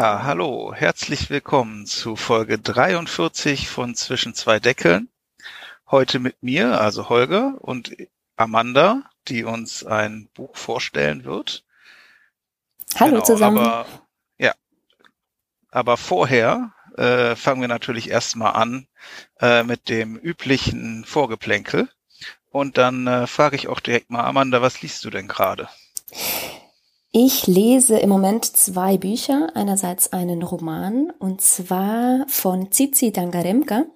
Ja, hallo, herzlich willkommen zu Folge 43 von Zwischen zwei Deckeln. Heute mit mir, also Holger und Amanda, die uns ein Buch vorstellen wird. Hallo genau, zusammen. Aber, ja, aber vorher äh, fangen wir natürlich erstmal an äh, mit dem üblichen Vorgeplänkel. Und dann äh, frage ich auch direkt mal, Amanda, was liest du denn gerade? Ich lese im Moment zwei Bücher. Einerseits einen Roman und zwar von Zizi Dangaremka,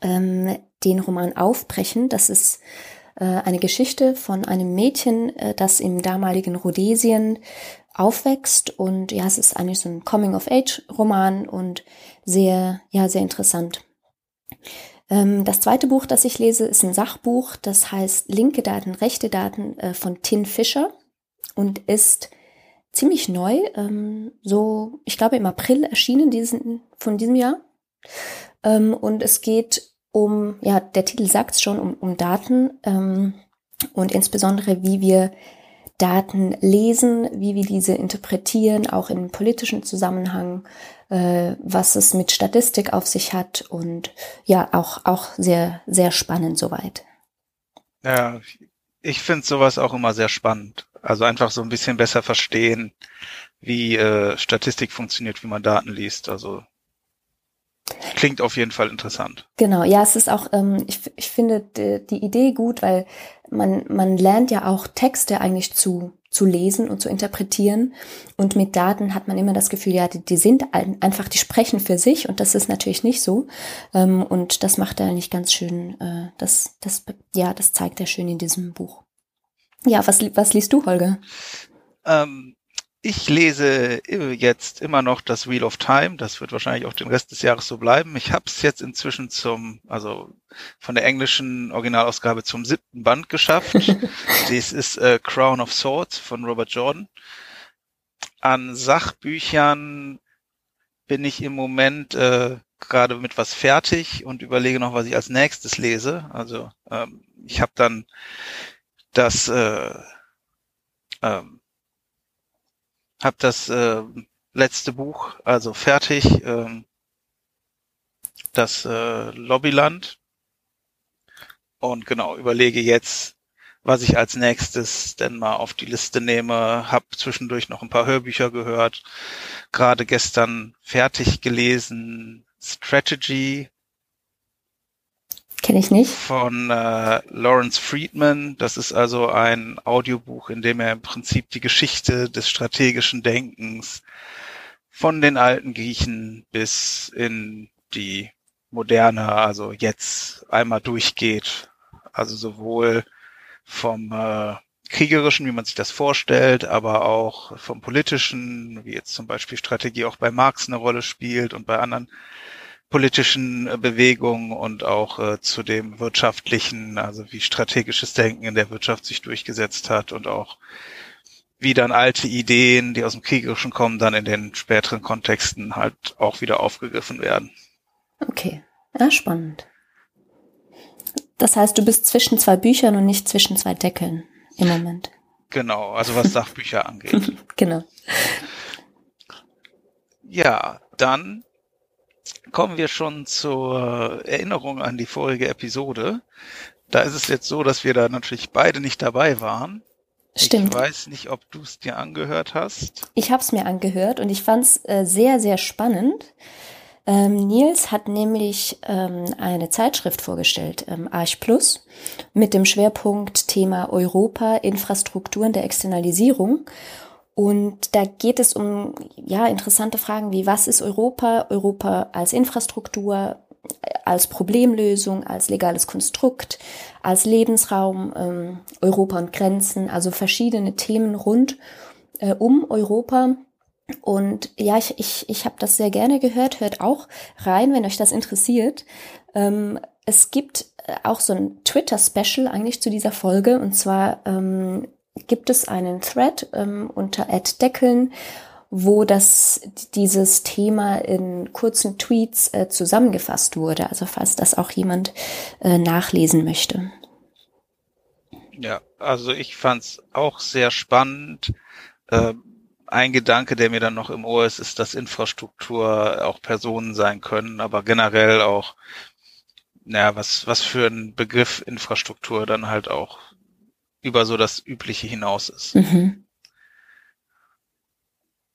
ähm, den Roman Aufbrechen. Das ist äh, eine Geschichte von einem Mädchen, äh, das im damaligen Rhodesien aufwächst und ja, es ist eigentlich so ein Coming-of-Age-Roman und sehr, ja, sehr interessant. Ähm, das zweite Buch, das ich lese, ist ein Sachbuch, das heißt Linke Daten, rechte Daten äh, von Tin Fischer und ist ziemlich neu, ähm, so, ich glaube im April erschienen diesen, von diesem Jahr. Ähm, und es geht um, ja, der Titel sagt es schon, um, um Daten ähm, und insbesondere, wie wir Daten lesen, wie wir diese interpretieren, auch im politischen Zusammenhang, äh, was es mit Statistik auf sich hat und ja, auch, auch sehr, sehr spannend soweit. Ja, ich finde sowas auch immer sehr spannend. Also einfach so ein bisschen besser verstehen, wie äh, Statistik funktioniert, wie man Daten liest. Also Klingt auf jeden Fall interessant. Genau, ja, es ist auch, ähm, ich, ich finde die, die Idee gut, weil man, man lernt ja auch Texte eigentlich zu, zu lesen und zu interpretieren. Und mit Daten hat man immer das Gefühl, ja, die, die sind einfach, die sprechen für sich und das ist natürlich nicht so. Ähm, und das macht er eigentlich ganz schön, äh, das, das, ja, das zeigt er schön in diesem Buch. Ja, was, was liest du, Holger? Ähm, ich lese jetzt immer noch das Wheel of Time. Das wird wahrscheinlich auch den Rest des Jahres so bleiben. Ich habe es jetzt inzwischen zum, also von der englischen Originalausgabe zum siebten Band geschafft. Dies ist äh, Crown of Swords von Robert Jordan. An Sachbüchern bin ich im Moment äh, gerade mit was fertig und überlege noch, was ich als nächstes lese. Also ähm, ich habe dann das äh, ähm, habe das äh, letzte Buch also fertig, äh, das äh, Lobbyland. Und genau, überlege jetzt, was ich als nächstes denn mal auf die Liste nehme. Hab zwischendurch noch ein paar Hörbücher gehört. Gerade gestern fertig gelesen Strategy Kenne ich nicht. Von äh, Lawrence Friedman. Das ist also ein Audiobuch, in dem er im Prinzip die Geschichte des strategischen Denkens von den alten Griechen bis in die moderne, also jetzt einmal durchgeht. Also sowohl vom äh, kriegerischen, wie man sich das vorstellt, aber auch vom politischen, wie jetzt zum Beispiel Strategie auch bei Marx eine Rolle spielt und bei anderen politischen äh, Bewegungen und auch äh, zu dem wirtschaftlichen, also wie strategisches Denken in der Wirtschaft sich durchgesetzt hat und auch wie dann alte Ideen, die aus dem Kriegerischen kommen, dann in den späteren Kontexten halt auch wieder aufgegriffen werden. Okay, ja, spannend. Das heißt, du bist zwischen zwei Büchern und nicht zwischen zwei Deckeln im Moment. Genau, also was Sachbücher angeht. genau. Ja, dann kommen wir schon zur Erinnerung an die vorige Episode. Da ist es jetzt so, dass wir da natürlich beide nicht dabei waren. Stimmt. Ich weiß nicht, ob du es dir angehört hast. Ich habe es mir angehört und ich fand es äh, sehr, sehr spannend. Ähm, Nils hat nämlich ähm, eine Zeitschrift vorgestellt, ähm, Arch Plus, mit dem Schwerpunkt Thema Europa, Infrastrukturen der Externalisierung. Und da geht es um ja interessante Fragen wie was ist Europa, Europa als Infrastruktur, als Problemlösung, als legales Konstrukt, als Lebensraum, ähm, Europa und Grenzen, also verschiedene Themen rund äh, um Europa. Und ja, ich, ich, ich habe das sehr gerne gehört. Hört auch rein, wenn euch das interessiert. Ähm, es gibt äh, auch so ein Twitter-Special eigentlich zu dieser Folge. Und zwar ähm, gibt es einen Thread ähm, unter @deckeln, wo das dieses Thema in kurzen Tweets äh, zusammengefasst wurde. Also falls das auch jemand äh, nachlesen möchte. Ja, also ich fand's auch sehr spannend. Äh, ein Gedanke, der mir dann noch im Ohr ist, ist, dass Infrastruktur auch Personen sein können, aber generell auch, naja, was, was für ein Begriff Infrastruktur dann halt auch über so das Übliche hinaus ist. Mhm.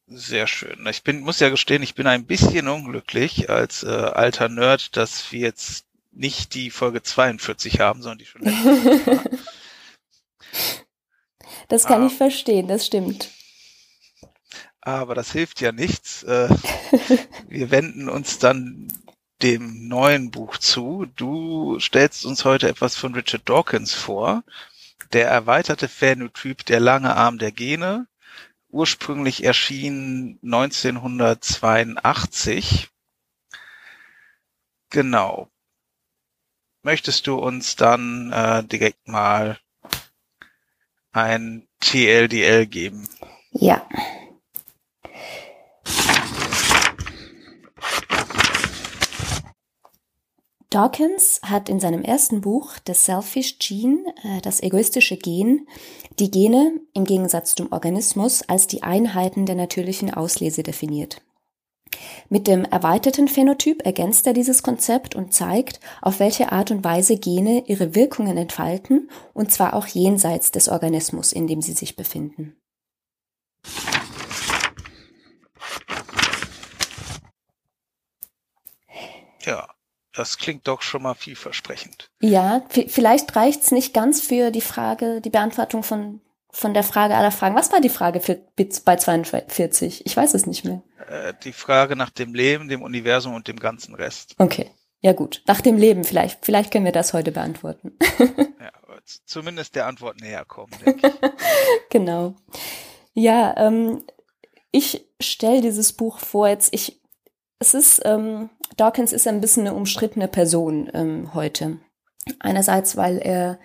Sehr schön. Ich bin, muss ja gestehen, ich bin ein bisschen unglücklich als äh, alter Nerd, dass wir jetzt nicht die Folge 42 haben, sondern die schon letzte. das kann ah. ich verstehen, das stimmt. Aber das hilft ja nichts. Äh, wir wenden uns dann dem neuen Buch zu. Du stellst uns heute etwas von Richard Dawkins vor. Der erweiterte Phänotyp Der lange Arm der Gene ursprünglich erschien 1982. Genau. Möchtest du uns dann äh, direkt mal ein TLDL geben? Ja. Dawkins hat in seinem ersten Buch The Selfish Gene, äh, das egoistische Gen, die Gene im Gegensatz zum Organismus als die Einheiten der natürlichen Auslese definiert. Mit dem erweiterten Phänotyp ergänzt er dieses Konzept und zeigt, auf welche Art und Weise Gene ihre Wirkungen entfalten, und zwar auch jenseits des Organismus, in dem sie sich befinden. Ja, das klingt doch schon mal vielversprechend. Ja, vielleicht reicht's nicht ganz für die Frage, die Beantwortung von, von der Frage aller Fragen. Was war die Frage für, bei 42? Ich weiß es nicht mehr. Äh, die Frage nach dem Leben, dem Universum und dem ganzen Rest. Okay. Ja gut, nach dem Leben vielleicht. Vielleicht können wir das heute beantworten. ja, zumindest der Antwort näher kommen, denke ich. genau. Ja, ähm, ich stelle dieses Buch vor jetzt. Ich es ist, ähm, Dawkins ist ein bisschen eine umstrittene Person ähm, heute. Einerseits, weil er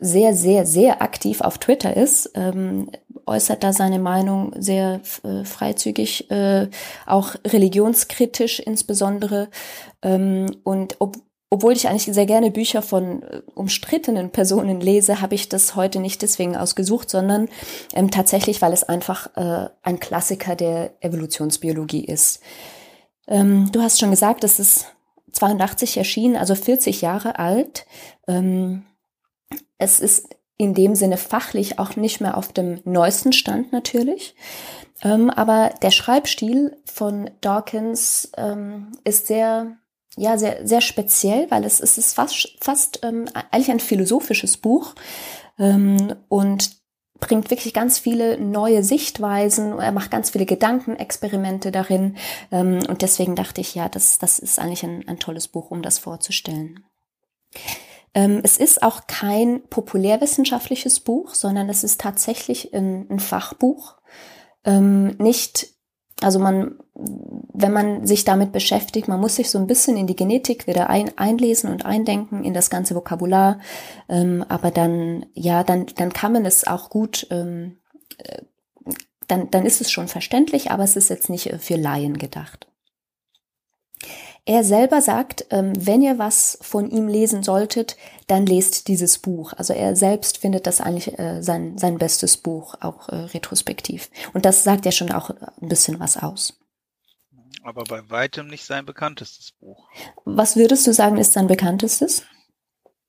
sehr, sehr, sehr aktiv auf Twitter ist, ähm, äußert da seine Meinung sehr äh, freizügig, äh, auch religionskritisch insbesondere. Ähm, und ob, obwohl ich eigentlich sehr gerne Bücher von äh, umstrittenen Personen lese, habe ich das heute nicht deswegen ausgesucht, sondern ähm, tatsächlich, weil es einfach äh, ein Klassiker der Evolutionsbiologie ist. Ähm, du hast schon gesagt, es ist 82 erschienen, also 40 Jahre alt. Ähm, es ist in dem Sinne fachlich auch nicht mehr auf dem neuesten Stand natürlich. Ähm, aber der Schreibstil von Dawkins ähm, ist sehr, ja, sehr, sehr speziell, weil es, es ist fast, fast ähm, eigentlich ein philosophisches Buch. Ähm, und bringt wirklich ganz viele neue Sichtweisen, er macht ganz viele Gedankenexperimente darin ähm, und deswegen dachte ich, ja, das, das ist eigentlich ein, ein tolles Buch, um das vorzustellen. Ähm, es ist auch kein populärwissenschaftliches Buch, sondern es ist tatsächlich ein, ein Fachbuch. Ähm, nicht also man, wenn man sich damit beschäftigt, man muss sich so ein bisschen in die Genetik wieder ein, einlesen und eindenken in das ganze Vokabular. Ähm, aber dann, ja, dann, dann kann man es auch gut, ähm, äh, dann, dann ist es schon verständlich, aber es ist jetzt nicht für Laien gedacht. Er selber sagt, ähm, wenn ihr was von ihm lesen solltet, dann lest dieses Buch. Also er selbst findet das eigentlich äh, sein, sein bestes Buch, auch äh, retrospektiv. Und das sagt ja schon auch ein bisschen was aus. Aber bei weitem nicht sein bekanntestes Buch. Was würdest du sagen, ist sein bekanntestes?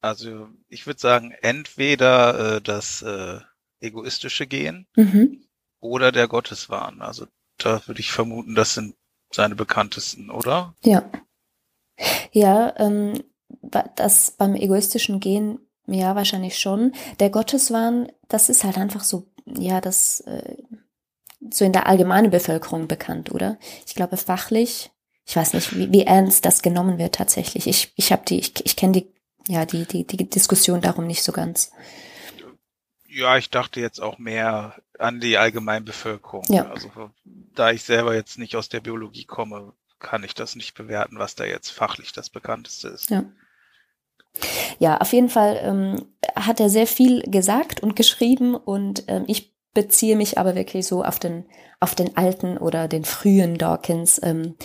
Also ich würde sagen, entweder äh, das äh, egoistische Gehen mhm. oder der Gotteswahn. Also da würde ich vermuten, das sind seine bekanntesten, oder? Ja. Ja, ähm, das beim egoistischen Gehen, ja, wahrscheinlich schon. Der Gotteswahn, das ist halt einfach so, ja, das äh, so in der allgemeinen Bevölkerung bekannt, oder? Ich glaube fachlich, ich weiß nicht, wie, wie ernst das genommen wird tatsächlich. Ich, ich habe die, ich, ich kenne die, ja, die, die, die Diskussion darum nicht so ganz. Ja, ich dachte jetzt auch mehr an die Allgemeinbevölkerung. Ja. Also da ich selber jetzt nicht aus der Biologie komme, kann ich das nicht bewerten, was da jetzt fachlich das bekannteste ist. Ja. Ja, auf jeden Fall ähm, hat er sehr viel gesagt und geschrieben und ähm, ich beziehe mich aber wirklich so auf den auf den alten oder den frühen Dawkins, ähm,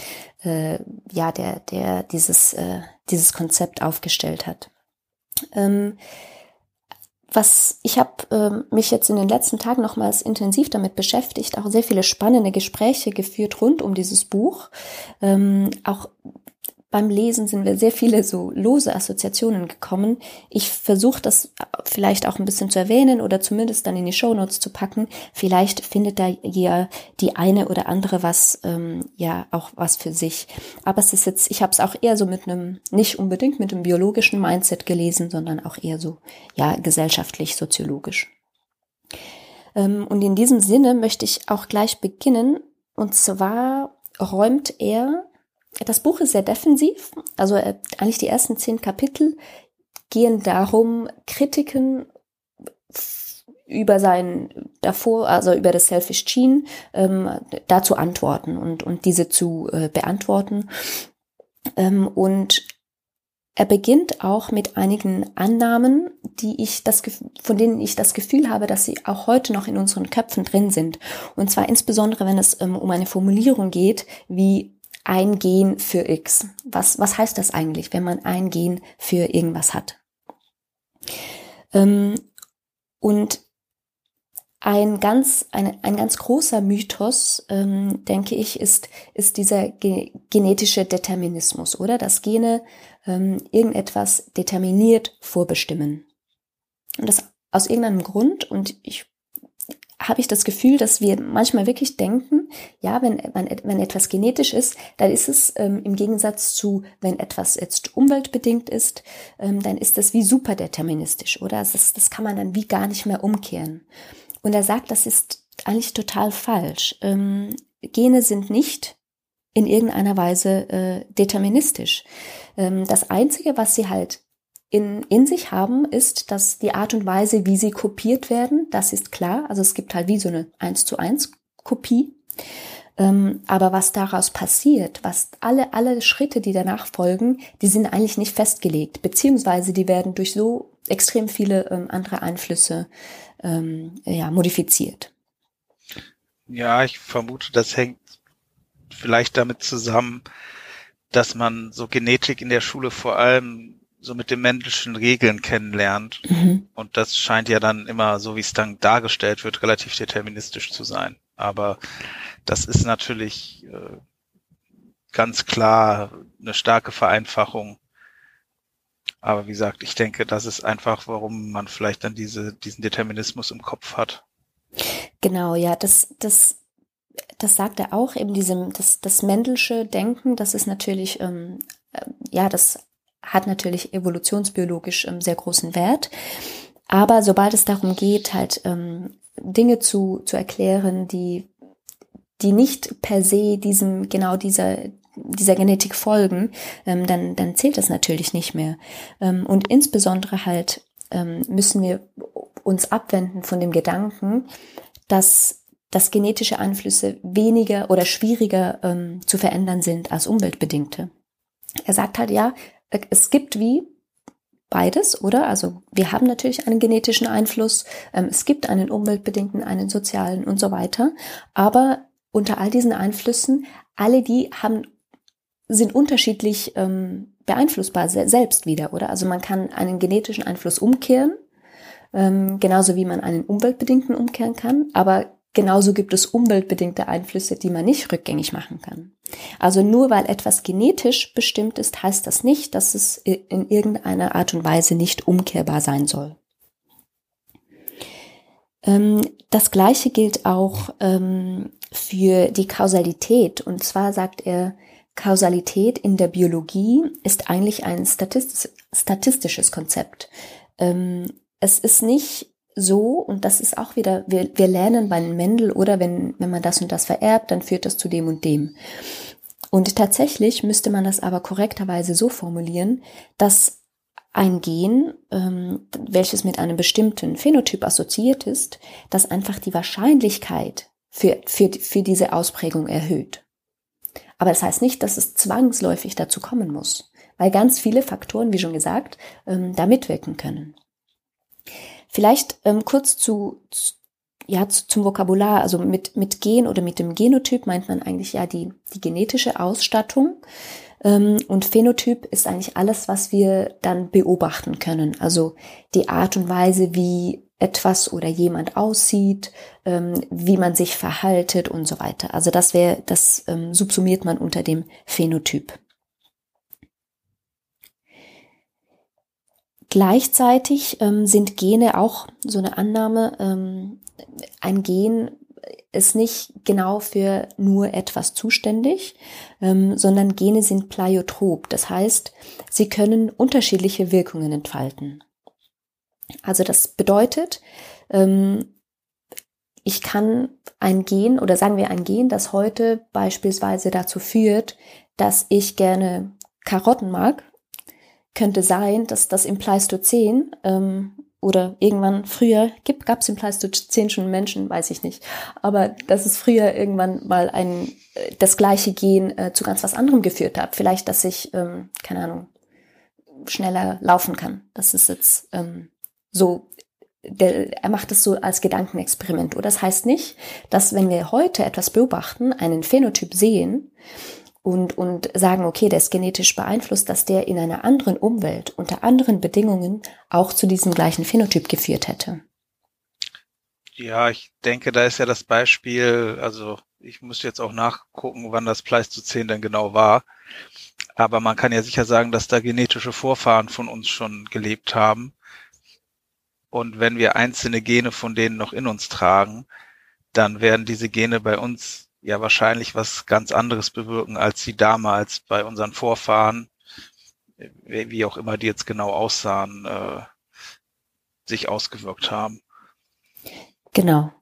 äh, ja, der der dieses äh, dieses Konzept aufgestellt hat. Ähm, was ich habe ähm, mich jetzt in den letzten Tagen nochmals intensiv damit beschäftigt, auch sehr viele spannende Gespräche geführt rund um dieses Buch, ähm, auch beim Lesen sind wir sehr viele so lose Assoziationen gekommen. Ich versuche das vielleicht auch ein bisschen zu erwähnen oder zumindest dann in die Show Notes zu packen. Vielleicht findet da ja die eine oder andere was, ähm, ja auch was für sich. Aber es ist jetzt, ich habe es auch eher so mit einem, nicht unbedingt mit einem biologischen Mindset gelesen, sondern auch eher so, ja, gesellschaftlich, soziologisch. Ähm, und in diesem Sinne möchte ich auch gleich beginnen. Und zwar räumt er das Buch ist sehr defensiv, also äh, eigentlich die ersten zehn Kapitel gehen darum, Kritiken über sein davor, also über das Selfish Gene, ähm, da zu antworten und, und diese zu äh, beantworten. Ähm, und er beginnt auch mit einigen Annahmen, die ich das, von denen ich das Gefühl habe, dass sie auch heute noch in unseren Köpfen drin sind. Und zwar insbesondere, wenn es ähm, um eine Formulierung geht, wie ein Gen für X. Was, was heißt das eigentlich, wenn man ein Gen für irgendwas hat? Ähm, und ein ganz, ein, ein ganz großer Mythos, ähm, denke ich, ist, ist dieser ge genetische Determinismus, oder? Dass Gene ähm, irgendetwas determiniert vorbestimmen. Und das aus irgendeinem Grund, und ich habe ich das Gefühl, dass wir manchmal wirklich denken, ja, wenn, wenn, wenn etwas genetisch ist, dann ist es ähm, im Gegensatz zu, wenn etwas jetzt umweltbedingt ist, ähm, dann ist das wie superdeterministisch, oder? Das, das kann man dann wie gar nicht mehr umkehren. Und er sagt, das ist eigentlich total falsch. Ähm, Gene sind nicht in irgendeiner Weise äh, deterministisch. Ähm, das Einzige, was sie halt in, in sich haben, ist, dass die Art und Weise, wie sie kopiert werden, das ist klar. Also es gibt halt wie so eine 1 zu 1 Kopie. Ähm, aber was daraus passiert, was alle, alle Schritte, die danach folgen, die sind eigentlich nicht festgelegt, beziehungsweise die werden durch so extrem viele ähm, andere Einflüsse ähm, ja, modifiziert. Ja, ich vermute, das hängt vielleicht damit zusammen, dass man so Genetik in der Schule vor allem so mit den männlichen Regeln kennenlernt. Mhm. Und das scheint ja dann immer, so wie es dann dargestellt wird, relativ deterministisch zu sein. Aber das ist natürlich äh, ganz klar eine starke Vereinfachung. Aber wie gesagt, ich denke, das ist einfach, warum man vielleicht dann diese, diesen Determinismus im Kopf hat. Genau, ja, das, das, das sagt er auch, eben diesem, das, das Mendelsche Denken, das ist natürlich, ähm, äh, ja, das hat natürlich evolutionsbiologisch ähm, sehr großen Wert. Aber sobald es darum geht, halt ähm, Dinge zu, zu erklären, die, die nicht per se diesem, genau dieser, dieser Genetik folgen, ähm, dann, dann zählt das natürlich nicht mehr. Und insbesondere halt müssen wir uns abwenden von dem Gedanken, dass dass genetische Einflüsse weniger oder schwieriger ähm, zu verändern sind als umweltbedingte. Er sagt halt, ja, es gibt wie beides, oder? Also wir haben natürlich einen genetischen Einfluss, ähm, es gibt einen umweltbedingten, einen sozialen und so weiter. Aber unter all diesen Einflüssen, alle die haben, sind unterschiedlich ähm, beeinflussbar selbst wieder, oder? Also man kann einen genetischen Einfluss umkehren, ähm, genauso wie man einen umweltbedingten umkehren kann, aber Genauso gibt es umweltbedingte Einflüsse, die man nicht rückgängig machen kann. Also nur weil etwas genetisch bestimmt ist, heißt das nicht, dass es in irgendeiner Art und Weise nicht umkehrbar sein soll. Ähm, das Gleiche gilt auch ähm, für die Kausalität. Und zwar sagt er, Kausalität in der Biologie ist eigentlich ein statistisches Konzept. Ähm, es ist nicht so, und das ist auch wieder, wir, wir lernen bei Mendel oder wenn, wenn man das und das vererbt, dann führt das zu dem und dem. Und tatsächlich müsste man das aber korrekterweise so formulieren, dass ein Gen, ähm, welches mit einem bestimmten Phänotyp assoziiert ist, das einfach die Wahrscheinlichkeit für, für, für diese Ausprägung erhöht. Aber das heißt nicht, dass es zwangsläufig dazu kommen muss, weil ganz viele Faktoren, wie schon gesagt, ähm, da mitwirken können. Vielleicht ähm, kurz zu, zu ja, zu, zum Vokabular, also mit, mit Gen oder mit dem Genotyp meint man eigentlich ja die, die genetische Ausstattung. Ähm, und Phänotyp ist eigentlich alles, was wir dann beobachten können. Also die Art und Weise, wie etwas oder jemand aussieht, ähm, wie man sich verhaltet und so weiter. Also das wäre, das ähm, subsumiert man unter dem Phänotyp. Gleichzeitig ähm, sind Gene auch so eine Annahme, ähm, ein Gen ist nicht genau für nur etwas zuständig, ähm, sondern Gene sind pleiotrop. Das heißt, sie können unterschiedliche Wirkungen entfalten. Also das bedeutet, ähm, ich kann ein Gen oder sagen wir ein Gen, das heute beispielsweise dazu führt, dass ich gerne Karotten mag, könnte sein, dass das im Pleistozän ähm, oder irgendwann früher gab es im Pleistozän schon Menschen, weiß ich nicht, aber dass es früher irgendwann mal ein äh, das gleiche Gen äh, zu ganz was anderem geführt hat. Vielleicht, dass ich ähm, keine Ahnung schneller laufen kann. Das ist jetzt ähm, so der, er macht es so als Gedankenexperiment. Oder das heißt nicht, dass wenn wir heute etwas beobachten, einen Phänotyp sehen und, und sagen, okay, der ist genetisch beeinflusst, dass der in einer anderen Umwelt unter anderen Bedingungen auch zu diesem gleichen Phänotyp geführt hätte. Ja, ich denke, da ist ja das Beispiel, also ich muss jetzt auch nachgucken, wann das Pleistozän denn genau war. Aber man kann ja sicher sagen, dass da genetische Vorfahren von uns schon gelebt haben und wenn wir einzelne Gene von denen noch in uns tragen, dann werden diese Gene bei uns ja wahrscheinlich was ganz anderes bewirken, als sie damals bei unseren Vorfahren, wie auch immer die jetzt genau aussahen, äh, sich ausgewirkt haben. Genau.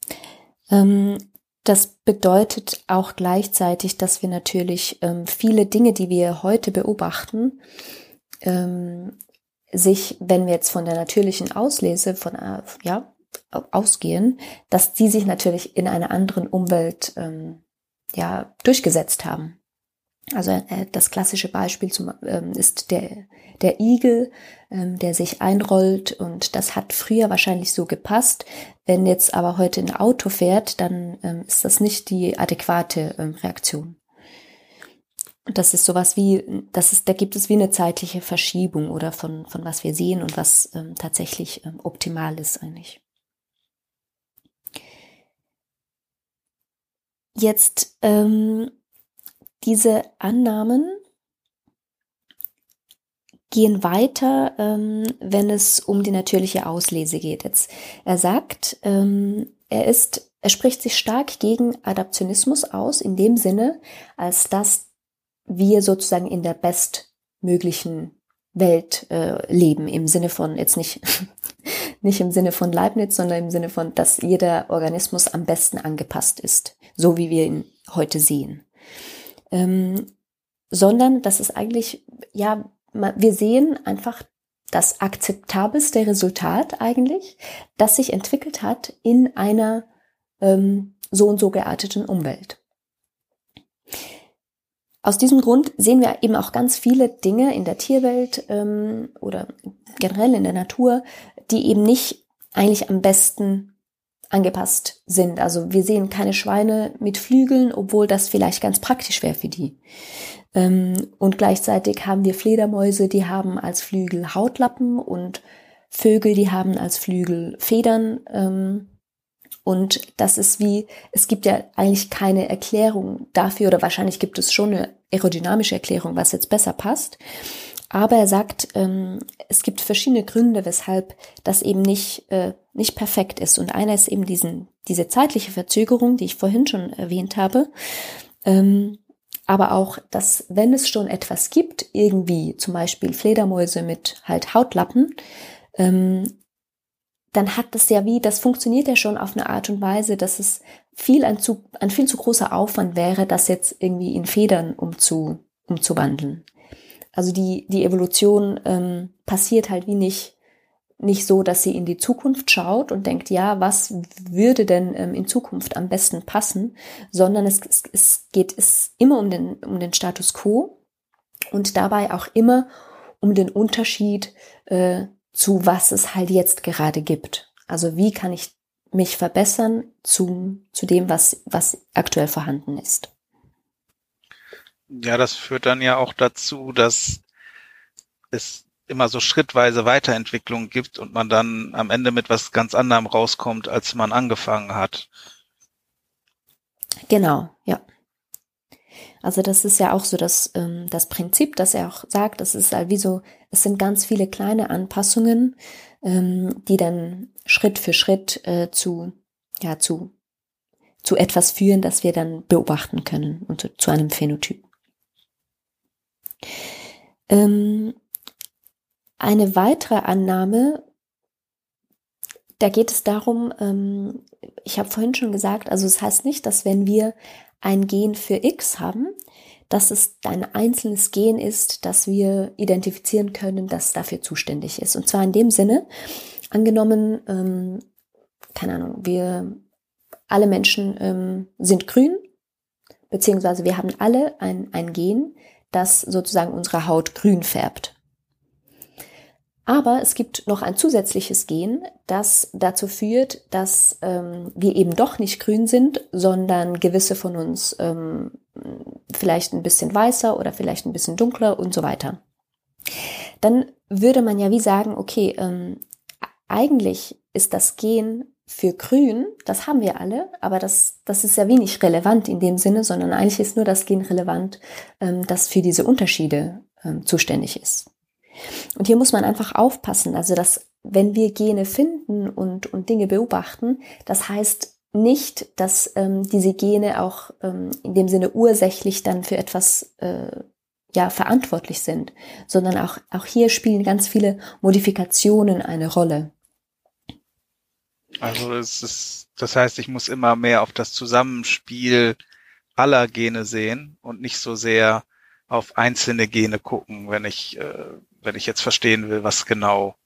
Ähm, das bedeutet auch gleichzeitig, dass wir natürlich ähm, viele Dinge, die wir heute beobachten, ähm, sich, wenn wir jetzt von der natürlichen Auslese von äh, ja ausgehen, dass die sich natürlich in einer anderen Umwelt ähm, ja durchgesetzt haben. Also äh, das klassische Beispiel zum, ähm, ist der der Igel, ähm, der sich einrollt und das hat früher wahrscheinlich so gepasst. Wenn jetzt aber heute ein Auto fährt, dann ähm, ist das nicht die adäquate ähm, Reaktion. Und das ist sowas wie, das ist, da gibt es wie eine zeitliche Verschiebung oder von, von was wir sehen und was ähm, tatsächlich ähm, optimal ist eigentlich. Jetzt ähm, diese Annahmen gehen weiter, ähm, wenn es um die natürliche Auslese geht. Jetzt, er sagt, ähm, er ist, er spricht sich stark gegen Adaptionismus aus, in dem Sinne, als dass wir sozusagen in der bestmöglichen Welt äh, leben, im Sinne von jetzt nicht, nicht im Sinne von Leibniz, sondern im Sinne von, dass jeder Organismus am besten angepasst ist, so wie wir ihn heute sehen. Ähm, sondern das ist eigentlich, ja, wir sehen einfach das akzeptabelste Resultat eigentlich, das sich entwickelt hat in einer ähm, so und so gearteten Umwelt. Aus diesem Grund sehen wir eben auch ganz viele Dinge in der Tierwelt ähm, oder generell in der Natur, die eben nicht eigentlich am besten angepasst sind. Also wir sehen keine Schweine mit Flügeln, obwohl das vielleicht ganz praktisch wäre für die. Ähm, und gleichzeitig haben wir Fledermäuse, die haben als Flügel Hautlappen und Vögel, die haben als Flügel Federn. Ähm, und das ist wie, es gibt ja eigentlich keine Erklärung dafür, oder wahrscheinlich gibt es schon eine aerodynamische Erklärung, was jetzt besser passt. Aber er sagt, ähm, es gibt verschiedene Gründe, weshalb das eben nicht, äh, nicht perfekt ist. Und einer ist eben diesen, diese zeitliche Verzögerung, die ich vorhin schon erwähnt habe. Ähm, aber auch, dass wenn es schon etwas gibt, irgendwie zum Beispiel Fledermäuse mit halt Hautlappen, ähm, dann hat das ja wie, das funktioniert ja schon auf eine Art und Weise, dass es viel ein, zu, ein viel zu großer Aufwand wäre, das jetzt irgendwie in Federn umzu, umzuwandeln. Also die, die Evolution ähm, passiert halt wie nicht, nicht so, dass sie in die Zukunft schaut und denkt, ja, was würde denn ähm, in Zukunft am besten passen, sondern es, es, es geht es immer um den, um den Status quo und dabei auch immer um den Unterschied äh, zu was es halt jetzt gerade gibt. Also wie kann ich mich verbessern zu, zu dem, was, was aktuell vorhanden ist. Ja, das führt dann ja auch dazu, dass es immer so schrittweise Weiterentwicklung gibt und man dann am Ende mit was ganz anderem rauskommt, als man angefangen hat. Genau, ja. Also das ist ja auch so das, ähm, das Prinzip, dass er auch sagt, das ist halt wie so, es sind ganz viele kleine Anpassungen, ähm, die dann Schritt für Schritt äh, zu, ja, zu, zu etwas führen, das wir dann beobachten können und zu, zu einem Phänotyp. Ähm, eine weitere Annahme, da geht es darum, ähm, ich habe vorhin schon gesagt, also es das heißt nicht, dass wenn wir ein Gen für X haben, dass es ein einzelnes Gen ist, das wir identifizieren können, das dafür zuständig ist. Und zwar in dem Sinne, angenommen, ähm, keine Ahnung, wir alle Menschen ähm, sind grün, beziehungsweise wir haben alle ein, ein Gen, das sozusagen unsere Haut grün färbt. Aber es gibt noch ein zusätzliches Gen, das dazu führt, dass ähm, wir eben doch nicht grün sind, sondern gewisse von uns ähm, vielleicht ein bisschen weißer oder vielleicht ein bisschen dunkler und so weiter. Dann würde man ja wie sagen, okay, ähm, eigentlich ist das Gen für grün, das haben wir alle, aber das, das ist ja wenig relevant in dem Sinne, sondern eigentlich ist nur das Gen relevant, ähm, das für diese Unterschiede ähm, zuständig ist. Und hier muss man einfach aufpassen, also dass wenn wir Gene finden und, und Dinge beobachten, das heißt nicht, dass ähm, diese Gene auch ähm, in dem Sinne ursächlich dann für etwas äh, ja verantwortlich sind, sondern auch auch hier spielen ganz viele Modifikationen eine Rolle. Also es ist, das heißt, ich muss immer mehr auf das Zusammenspiel aller Gene sehen und nicht so sehr auf einzelne Gene gucken, wenn ich äh, wenn ich jetzt verstehen will, was genau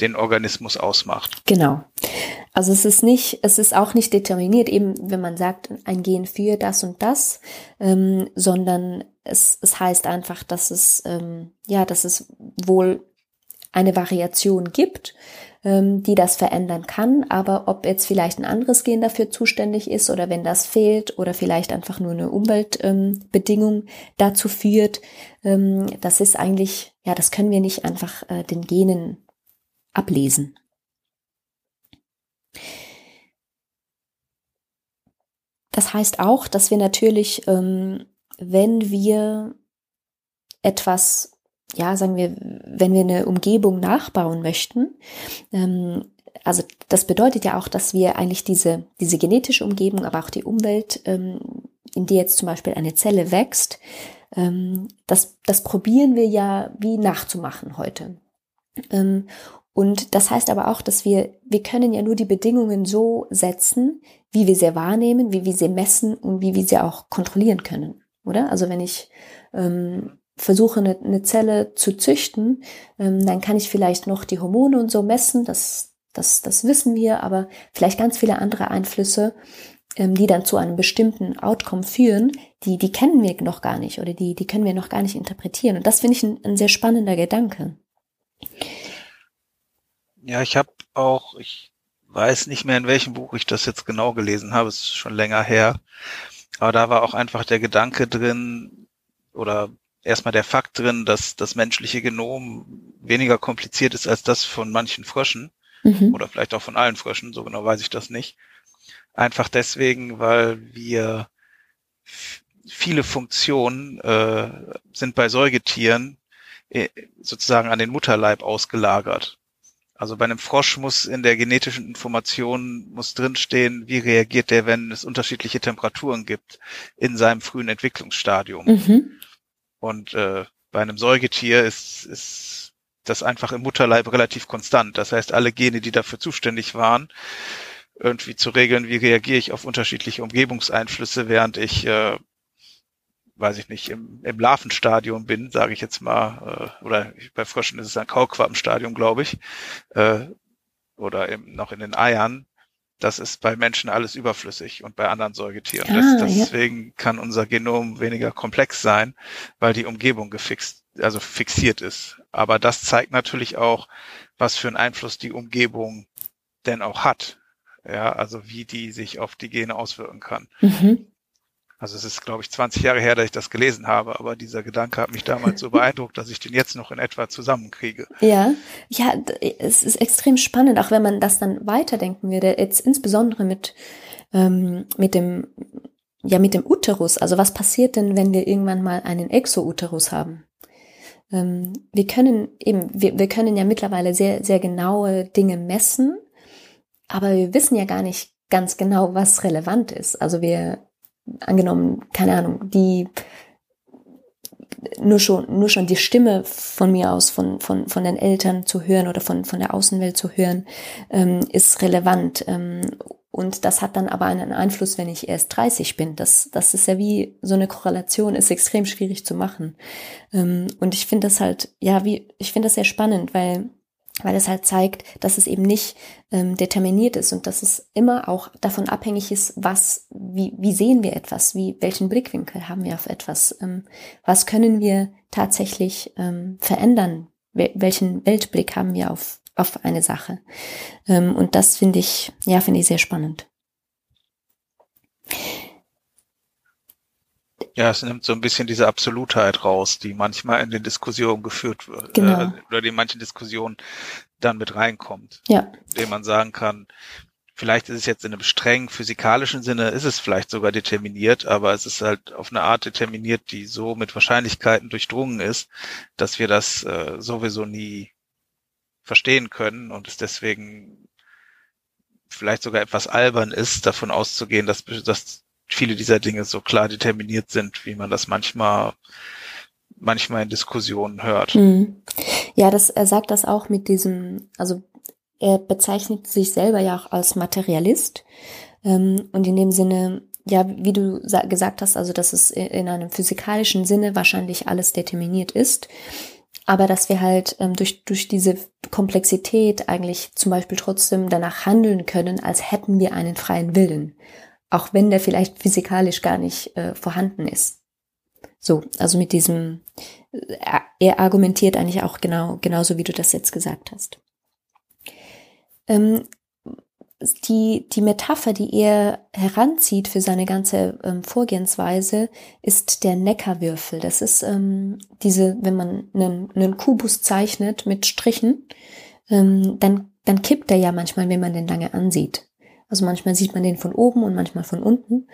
den Organismus ausmacht. Genau. Also es ist nicht, es ist auch nicht determiniert, eben wenn man sagt, ein Gen für das und das, ähm, sondern es, es heißt einfach, dass es ähm, ja, dass es wohl eine Variation gibt, die das verändern kann. Aber ob jetzt vielleicht ein anderes Gen dafür zuständig ist oder wenn das fehlt oder vielleicht einfach nur eine Umweltbedingung ähm, dazu führt, ähm, das ist eigentlich, ja, das können wir nicht einfach äh, den Genen ablesen. Das heißt auch, dass wir natürlich, ähm, wenn wir etwas ja, sagen wir, wenn wir eine Umgebung nachbauen möchten, ähm, also das bedeutet ja auch, dass wir eigentlich diese, diese genetische Umgebung, aber auch die Umwelt, ähm, in die jetzt zum Beispiel eine Zelle wächst, ähm, das, das probieren wir ja wie nachzumachen heute. Ähm, und das heißt aber auch, dass wir, wir können ja nur die Bedingungen so setzen, wie wir sie wahrnehmen, wie wir sie messen und wie wir sie auch kontrollieren können. Oder? Also wenn ich ähm, versuche, eine, eine Zelle zu züchten, ähm, dann kann ich vielleicht noch die Hormone und so messen, das, das, das wissen wir, aber vielleicht ganz viele andere Einflüsse, ähm, die dann zu einem bestimmten Outcome führen, die, die kennen wir noch gar nicht oder die, die können wir noch gar nicht interpretieren. Und das finde ich ein, ein sehr spannender Gedanke. Ja, ich habe auch, ich weiß nicht mehr, in welchem Buch ich das jetzt genau gelesen habe, es ist schon länger her, aber da war auch einfach der Gedanke drin, oder erstmal der Fakt drin, dass das menschliche Genom weniger kompliziert ist als das von manchen Fröschen mhm. oder vielleicht auch von allen Fröschen, so genau weiß ich das nicht. Einfach deswegen, weil wir viele Funktionen äh, sind bei Säugetieren äh, sozusagen an den Mutterleib ausgelagert. Also bei einem Frosch muss in der genetischen Information muss drinstehen, wie reagiert der, wenn es unterschiedliche Temperaturen gibt in seinem frühen Entwicklungsstadium. Mhm. Und äh, bei einem Säugetier ist, ist das einfach im Mutterleib relativ konstant. Das heißt, alle Gene, die dafür zuständig waren, irgendwie zu regeln, wie reagiere ich auf unterschiedliche Umgebungseinflüsse, während ich, äh, weiß ich nicht, im, im Larvenstadium bin, sage ich jetzt mal, äh, oder bei Fröschen ist es ein Kaulquappenstadium, glaube ich, äh, oder im, noch in den Eiern, das ist bei Menschen alles überflüssig und bei anderen Säugetieren. Ah, das, deswegen ja. kann unser Genom weniger komplex sein, weil die Umgebung gefixt, also fixiert ist. Aber das zeigt natürlich auch, was für einen Einfluss die Umgebung denn auch hat. Ja, also wie die sich auf die Gene auswirken kann. Mhm. Also es ist, glaube ich, 20 Jahre her, dass ich das gelesen habe, aber dieser Gedanke hat mich damals so beeindruckt, dass ich den jetzt noch in etwa zusammenkriege. Ja, ja, es ist extrem spannend, auch wenn man das dann weiterdenken würde, jetzt insbesondere mit, ähm, mit dem, ja, mit dem Uterus. Also was passiert denn, wenn wir irgendwann mal einen Exouterus haben? Ähm, wir können eben, wir, wir können ja mittlerweile sehr, sehr genaue Dinge messen, aber wir wissen ja gar nicht ganz genau, was relevant ist. Also wir angenommen, keine Ahnung, die nur schon, nur schon die Stimme von mir aus, von, von, von den Eltern zu hören oder von, von der Außenwelt zu hören, ähm, ist relevant. Ähm, und das hat dann aber einen Einfluss, wenn ich erst 30 bin. Das, das ist ja wie so eine Korrelation, ist extrem schwierig zu machen. Ähm, und ich finde das halt, ja, wie, ich finde das sehr spannend, weil weil es halt zeigt, dass es eben nicht ähm, determiniert ist und dass es immer auch davon abhängig ist, was, wie, wie sehen wir etwas, wie, welchen Blickwinkel haben wir auf etwas, ähm, was können wir tatsächlich ähm, verändern, welchen Weltblick haben wir auf, auf eine Sache. Ähm, und das finde ich, ja, finde ich sehr spannend. Ja, es nimmt so ein bisschen diese Absolutheit raus, die manchmal in den Diskussionen geführt wird. Genau. Äh, oder die in manchen Diskussionen dann mit reinkommt. Ja. Indem man sagen kann, vielleicht ist es jetzt in einem streng physikalischen Sinne, ist es vielleicht sogar determiniert, aber es ist halt auf eine Art determiniert, die so mit Wahrscheinlichkeiten durchdrungen ist, dass wir das äh, sowieso nie verstehen können und es deswegen vielleicht sogar etwas albern ist, davon auszugehen, dass, dass viele dieser Dinge so klar determiniert sind, wie man das manchmal manchmal in Diskussionen hört. Mhm. Ja, das, er sagt das auch mit diesem, also er bezeichnet sich selber ja auch als Materialist ähm, und in dem Sinne, ja, wie du gesagt hast, also dass es in einem physikalischen Sinne wahrscheinlich alles determiniert ist, aber dass wir halt ähm, durch, durch diese Komplexität eigentlich zum Beispiel trotzdem danach handeln können, als hätten wir einen freien Willen auch wenn der vielleicht physikalisch gar nicht äh, vorhanden ist. So, also mit diesem, äh, er argumentiert eigentlich auch genau, genauso wie du das jetzt gesagt hast. Ähm, die, die Metapher, die er heranzieht für seine ganze ähm, Vorgehensweise, ist der Neckarwürfel. Das ist ähm, diese, wenn man einen, einen Kubus zeichnet mit Strichen, ähm, dann, dann kippt er ja manchmal, wenn man den lange ansieht. Also manchmal sieht man den von oben und manchmal von unten.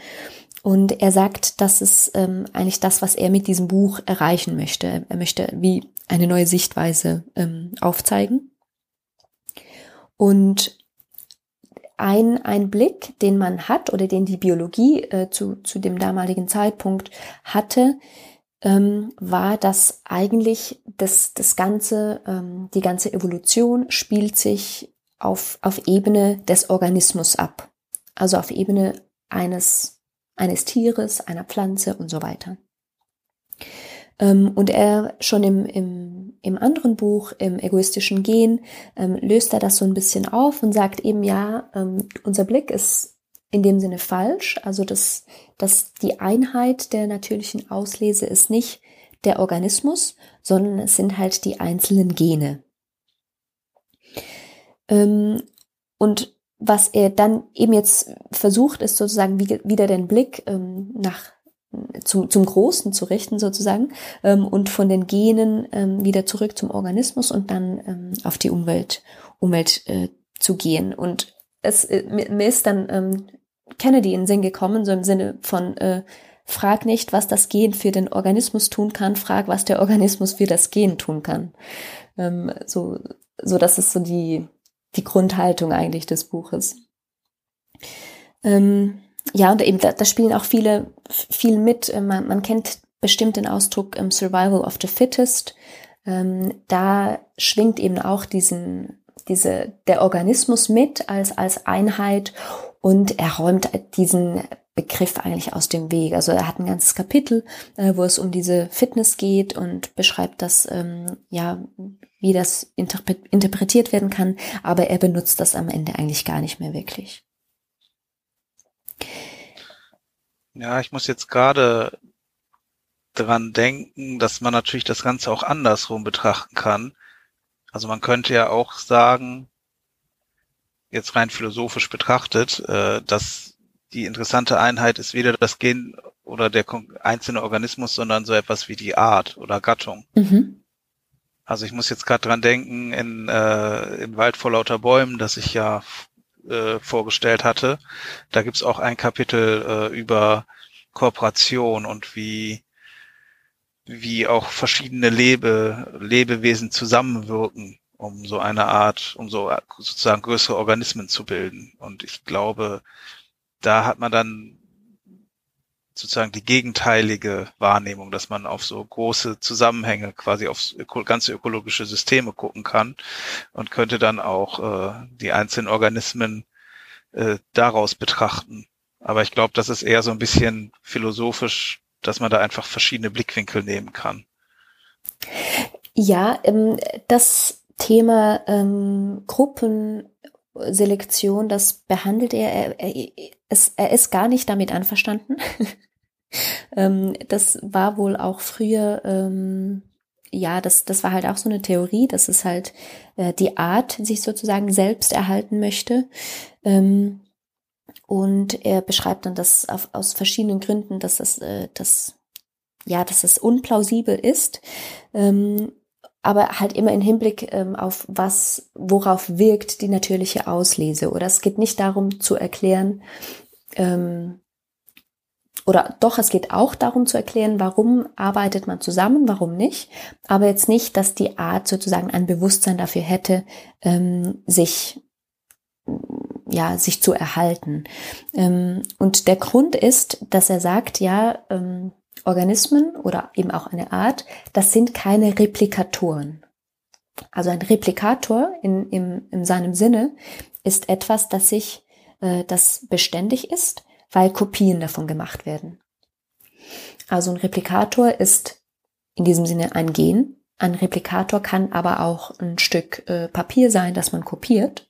Und er sagt, das ist ähm, eigentlich das, was er mit diesem Buch erreichen möchte. Er möchte wie eine neue Sichtweise ähm, aufzeigen. Und ein, ein Blick, den man hat oder den die Biologie äh, zu, zu dem damaligen Zeitpunkt hatte, ähm, war, dass eigentlich das, das ganze, ähm, die ganze Evolution spielt sich auf, auf Ebene des Organismus ab. Also auf Ebene eines, eines Tieres, einer Pflanze und so weiter. Ähm, und er schon im, im, im anderen Buch, im egoistischen Gen, ähm, löst er das so ein bisschen auf und sagt eben, ja, ähm, unser Blick ist in dem Sinne falsch. Also dass, dass die Einheit der natürlichen Auslese ist nicht der Organismus, sondern es sind halt die einzelnen Gene. Ähm, und was er dann eben jetzt versucht, ist sozusagen wie, wieder den Blick ähm, nach zum, zum Großen zu richten sozusagen ähm, und von den Genen wieder zurück zum Organismus und dann auf die Umwelt, Umwelt äh, zu gehen. Und es, äh, mir ist dann Kennedy in den Sinn gekommen, so im Sinne von äh, frag nicht, was das Gen für den Organismus tun kann, frag, was der Organismus für das Gen tun kann. Ähm, so, so das ist so die, die Grundhaltung eigentlich des Buches. Ähm, ja, und eben da, da spielen auch viele viel mit. Äh, man, man kennt bestimmt den Ausdruck ähm, Survival of the Fittest. Ähm, da schwingt eben auch diesen, diese, der Organismus mit als, als Einheit und er räumt diesen Begriff eigentlich aus dem Weg. Also er hat ein ganzes Kapitel, äh, wo es um diese Fitness geht und beschreibt das, ähm, ja, wie das interpretiert werden kann, aber er benutzt das am Ende eigentlich gar nicht mehr wirklich. Ja, ich muss jetzt gerade dran denken, dass man natürlich das Ganze auch andersrum betrachten kann. Also man könnte ja auch sagen, jetzt rein philosophisch betrachtet, äh, dass die interessante Einheit ist weder das Gen oder der einzelne Organismus, sondern so etwas wie die Art oder Gattung. Mhm. Also ich muss jetzt gerade dran denken, in, äh, in Wald vor lauter Bäumen, das ich ja äh, vorgestellt hatte. Da gibt's auch ein Kapitel äh, über Kooperation und wie, wie auch verschiedene Lebe, Lebewesen zusammenwirken, um so eine Art, um so sozusagen größere Organismen zu bilden. Und ich glaube, da hat man dann sozusagen die gegenteilige Wahrnehmung, dass man auf so große Zusammenhänge, quasi auf ganze ökologische Systeme gucken kann und könnte dann auch äh, die einzelnen Organismen äh, daraus betrachten. Aber ich glaube, das ist eher so ein bisschen philosophisch, dass man da einfach verschiedene Blickwinkel nehmen kann. Ja, ähm, das Thema ähm, Gruppenselektion, das behandelt er. Er, er, er ist gar nicht damit einverstanden. ähm, das war wohl auch früher, ähm, ja, das, das war halt auch so eine Theorie, dass es halt äh, die Art sich sozusagen selbst erhalten möchte. Ähm, und er beschreibt dann das auf, aus verschiedenen Gründen, dass das, äh, das, ja, dass es unplausibel ist. Ähm, aber halt immer in Hinblick ähm, auf was, worauf wirkt die natürliche Auslese. Oder es geht nicht darum zu erklären, ähm, oder doch, es geht auch darum zu erklären, warum arbeitet man zusammen, warum nicht, aber jetzt nicht, dass die Art sozusagen ein Bewusstsein dafür hätte, ähm, sich ja, sich zu erhalten. Ähm, und der Grund ist, dass er sagt, ja, ähm, Organismen oder eben auch eine Art, das sind keine Replikatoren. Also ein Replikator in, in, in seinem Sinne ist etwas, das sich, äh, das beständig ist, weil Kopien davon gemacht werden. Also ein Replikator ist in diesem Sinne ein Gen. Ein Replikator kann aber auch ein Stück äh, Papier sein, das man kopiert.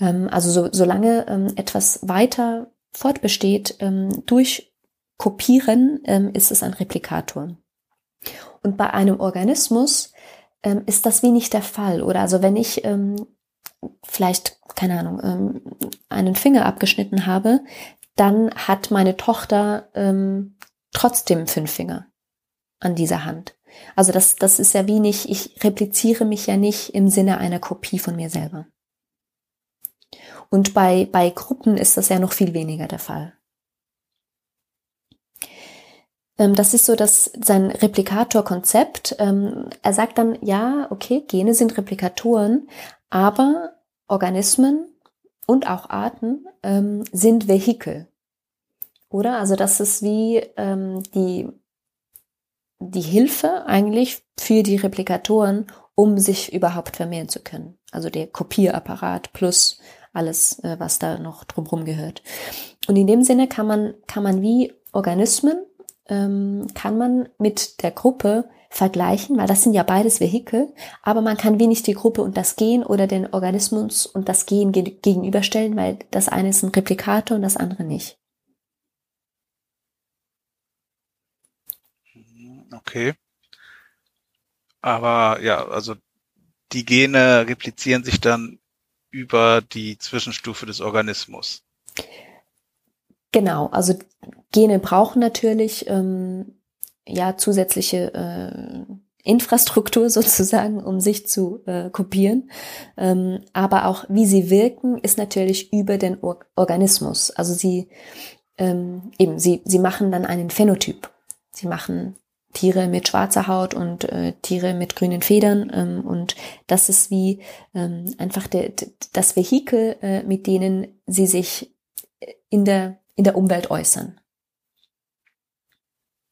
Ähm, also so, solange ähm, etwas weiter fortbesteht ähm, durch Kopieren, ähm, ist es ein Replikator. Und bei einem Organismus ähm, ist das wenig der Fall. Oder also wenn ich ähm, vielleicht, keine Ahnung, ähm, einen Finger abgeschnitten habe, dann hat meine Tochter ähm, trotzdem fünf Finger an dieser Hand. Also das, das ist ja wenig, ich repliziere mich ja nicht im Sinne einer Kopie von mir selber. Und bei, bei Gruppen ist das ja noch viel weniger der Fall. Ähm, das ist so dass sein Replikator-Konzept. Ähm, er sagt dann, ja, okay, Gene sind Replikatoren, aber Organismen und auch Arten ähm, sind Vehikel. Oder? Also das ist wie die, die Hilfe eigentlich für die Replikatoren, um sich überhaupt vermehren zu können. Also der Kopierapparat plus alles, äh, was da noch drumherum gehört. Und in dem Sinne kann man, kann man wie Organismen, ähm, kann man mit der Gruppe vergleichen, weil das sind ja beides Vehikel, aber man kann wenig die Gruppe und das Gen oder den Organismus und das Gen gegenüberstellen, weil das eine ist ein Replikator und das andere nicht. Okay. Aber ja, also die Gene replizieren sich dann über die Zwischenstufe des Organismus. Genau, also Gene brauchen natürlich ähm, ja zusätzliche äh, Infrastruktur sozusagen, um sich zu äh, kopieren. Ähm, aber auch wie sie wirken, ist natürlich über den Or Organismus. Also sie ähm, eben, sie, sie machen dann einen Phänotyp. Sie machen Tiere mit schwarzer Haut und äh, Tiere mit grünen Federn. Ähm, und das ist wie ähm, einfach de, de, das Vehikel, äh, mit denen sie sich in der, in der Umwelt äußern.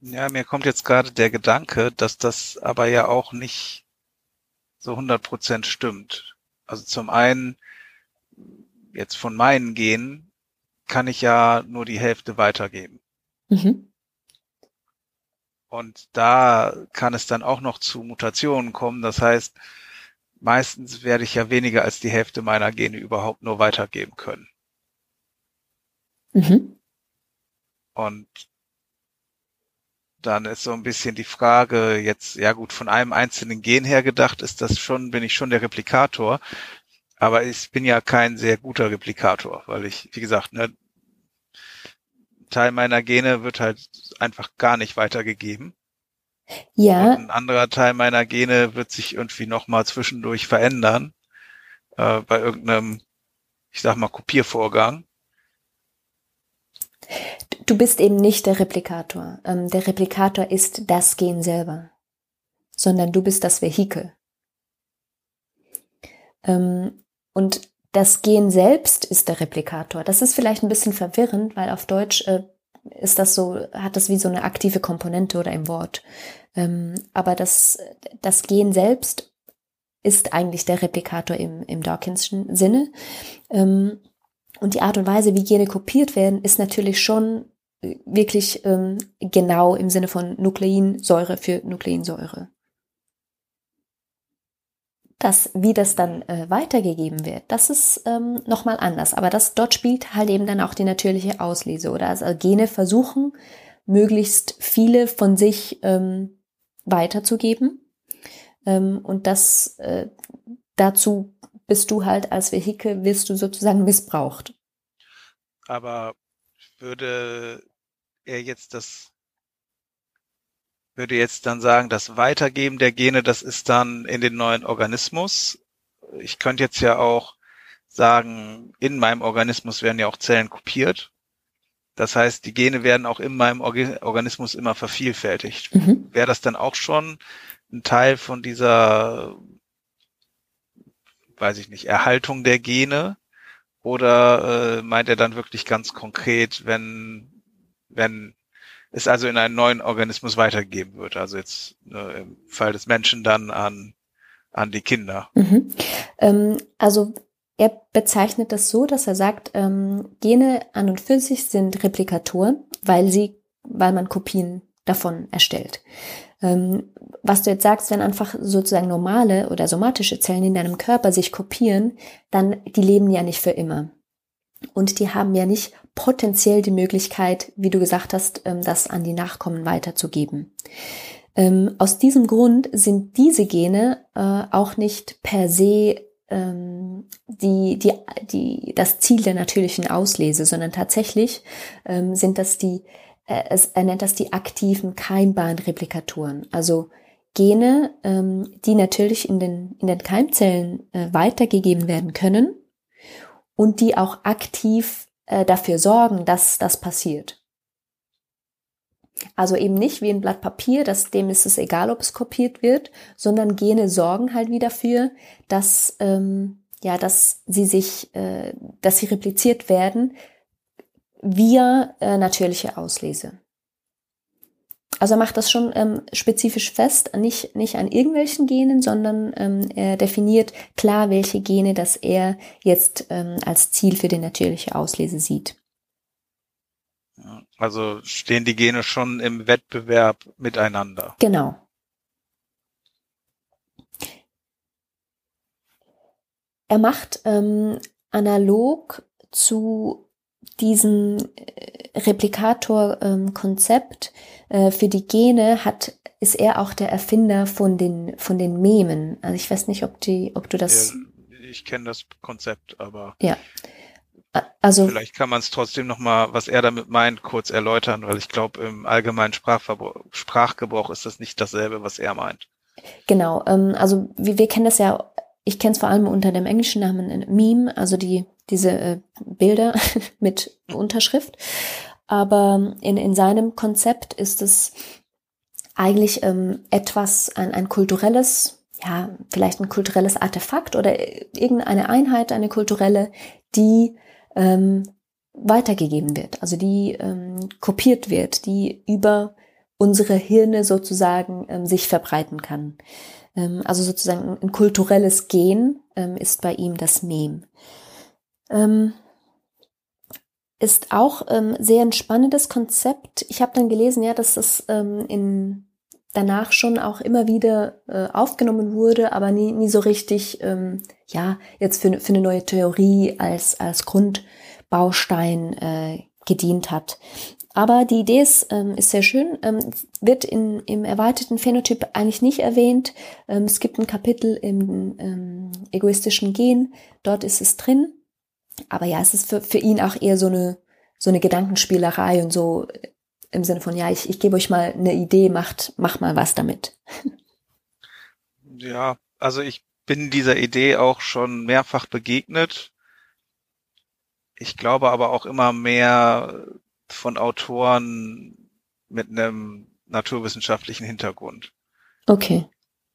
Ja, mir kommt jetzt gerade der Gedanke, dass das aber ja auch nicht so 100 Prozent stimmt. Also zum einen, jetzt von meinen Genen, kann ich ja nur die Hälfte weitergeben. Mhm. Und da kann es dann auch noch zu Mutationen kommen. Das heißt, meistens werde ich ja weniger als die Hälfte meiner Gene überhaupt nur weitergeben können. Mhm. Und dann ist so ein bisschen die Frage jetzt, ja gut, von einem einzelnen Gen her gedacht, ist das schon, bin ich schon der Replikator. Aber ich bin ja kein sehr guter Replikator, weil ich, wie gesagt, ne, Teil meiner Gene wird halt einfach gar nicht weitergegeben. Ja. Und ein anderer Teil meiner Gene wird sich irgendwie nochmal zwischendurch verändern. Äh, bei irgendeinem, ich sag mal, Kopiervorgang. Du bist eben nicht der Replikator. Ähm, der Replikator ist das Gen selber, sondern du bist das Vehikel. Ähm, und das Gen selbst ist der Replikator. Das ist vielleicht ein bisschen verwirrend, weil auf Deutsch äh, ist das so, hat das wie so eine aktive Komponente oder im Wort. Ähm, aber das, das Gen selbst ist eigentlich der Replikator im, im Dawkinschen Sinne. Ähm, und die Art und Weise, wie Gene kopiert werden, ist natürlich schon wirklich ähm, genau im Sinne von Nukleinsäure für Nukleinsäure das, wie das dann äh, weitergegeben wird, das ist ähm, nochmal anders. Aber das, dort spielt halt eben dann auch die natürliche Auslese oder also Gene versuchen, möglichst viele von sich ähm, weiterzugeben. Ähm, und das äh, dazu bist du halt als Vehikel, wirst du sozusagen missbraucht. Aber würde er jetzt das würde jetzt dann sagen, das Weitergeben der Gene, das ist dann in den neuen Organismus. Ich könnte jetzt ja auch sagen, in meinem Organismus werden ja auch Zellen kopiert. Das heißt, die Gene werden auch in meinem Organismus immer vervielfältigt. Mhm. Wäre das dann auch schon ein Teil von dieser, weiß ich nicht, Erhaltung der Gene? Oder äh, meint er dann wirklich ganz konkret, wenn, wenn es also in einen neuen Organismus weitergeben wird. Also jetzt äh, im Fall des Menschen dann an, an die Kinder. Mhm. Ähm, also er bezeichnet das so, dass er sagt, ähm, Gene an und für sich sind Replikatoren, weil sie, weil man Kopien davon erstellt. Ähm, was du jetzt sagst, wenn einfach sozusagen normale oder somatische Zellen in deinem Körper sich kopieren, dann die leben ja nicht für immer. Und die haben ja nicht potenziell die Möglichkeit, wie du gesagt hast, ähm, das an die Nachkommen weiterzugeben. Ähm, aus diesem Grund sind diese Gene äh, auch nicht per se ähm, die, die, die, das Ziel der natürlichen Auslese, sondern tatsächlich sind das die, äh, er nennt das die aktiven Keimbahnreplikatoren. Also Gene, die natürlich in den, in den Keimzellen äh, weitergegeben werden können und die auch aktiv äh, dafür sorgen, dass das passiert. Also eben nicht wie ein Blatt Papier, dass dem ist es egal, ob es kopiert wird, sondern Gene sorgen halt wieder dafür, dass ähm, ja, dass sie sich, äh, dass sie repliziert werden via äh, natürliche Auslese. Also er macht das schon ähm, spezifisch fest, nicht, nicht an irgendwelchen Genen, sondern ähm, er definiert klar, welche Gene das er jetzt ähm, als Ziel für die natürliche Auslese sieht. Also stehen die Gene schon im Wettbewerb miteinander. Genau. Er macht ähm, analog zu diesem äh, Replikator-Konzept ähm, äh, für die Gene hat ist er auch der Erfinder von den von den Memen. Also ich weiß nicht, ob die, ob du das. Ja, ich kenne das Konzept, aber ja. Also vielleicht kann man es trotzdem noch mal, was er damit meint, kurz erläutern, weil ich glaube im allgemeinen Sprachgebrauch ist das nicht dasselbe, was er meint. Genau. Ähm, also wir, wir kennen das ja ich kenne es vor allem unter dem englischen Namen Meme, also die diese äh, Bilder mit Unterschrift. Aber in, in seinem Konzept ist es eigentlich ähm, etwas, ein, ein kulturelles, ja, vielleicht ein kulturelles Artefakt oder irgendeine Einheit, eine kulturelle, die ähm, weitergegeben wird, also die ähm, kopiert wird, die über unsere Hirne sozusagen ähm, sich verbreiten kann. Ähm, also sozusagen ein kulturelles Gen ähm, ist bei ihm das. Ähm, ist auch ähm, sehr ein spannendes Konzept. Ich habe dann gelesen, ja, dass das in danach schon auch immer wieder äh, aufgenommen wurde, aber nie, nie so richtig, ähm, ja, jetzt für, für eine neue Theorie als, als Grundbaustein äh, gedient hat. Aber die Idee ist, ähm, ist sehr schön, ähm, wird in, im erweiterten Phänotyp eigentlich nicht erwähnt. Ähm, es gibt ein Kapitel im ähm, egoistischen Gen, dort ist es drin. Aber ja, es ist für, für ihn auch eher so eine, so eine Gedankenspielerei und so im Sinne von, ja, ich, ich gebe euch mal eine Idee, macht, mach mal was damit. Ja, also ich bin dieser Idee auch schon mehrfach begegnet. Ich glaube aber auch immer mehr von Autoren mit einem naturwissenschaftlichen Hintergrund. Okay.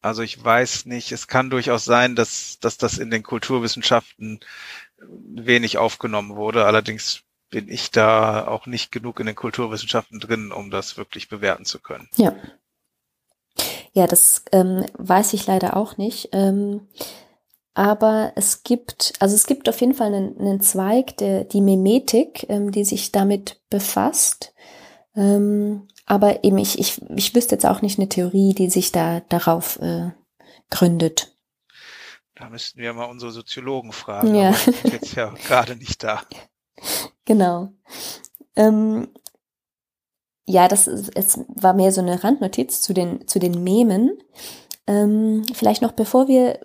Also ich weiß nicht, es kann durchaus sein, dass, dass das in den Kulturwissenschaften wenig aufgenommen wurde. Allerdings bin ich da auch nicht genug in den Kulturwissenschaften drin, um das wirklich bewerten zu können. Ja. Ja, das ähm, weiß ich leider auch nicht. Ähm, aber es gibt, also es gibt auf jeden Fall einen, einen Zweig, der, die Memetik, ähm, die sich damit befasst. Ähm, aber eben, ich, ich, ich wüsste jetzt auch nicht eine Theorie, die sich da darauf äh, gründet. Da müssten wir mal unsere Soziologen fragen. Ja. Aber die sind jetzt ja gerade nicht da. Genau. Ähm, ja, das ist, es war mehr so eine Randnotiz zu den, zu den Memen. Ähm, vielleicht noch bevor wir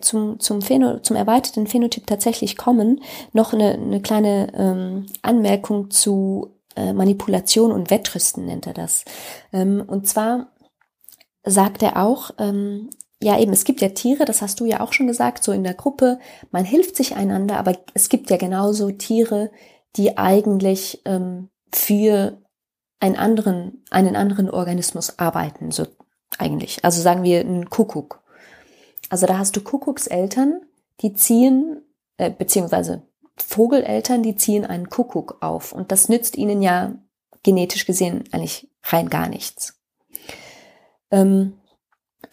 zum, zum, Phäno, zum erweiterten Phänotyp tatsächlich kommen, noch eine, eine kleine ähm, Anmerkung zu äh, Manipulation und Wettrüsten nennt er das. Ähm, und zwar sagt er auch, ähm, ja eben, es gibt ja Tiere, das hast du ja auch schon gesagt, so in der Gruppe, man hilft sich einander, aber es gibt ja genauso Tiere, die eigentlich ähm, für einen anderen, einen anderen Organismus arbeiten, so eigentlich. Also sagen wir ein Kuckuck. Also da hast du Kuckuckseltern, die ziehen, äh, beziehungsweise Vogeleltern, die ziehen einen Kuckuck auf. Und das nützt ihnen ja genetisch gesehen eigentlich rein gar nichts. Ähm,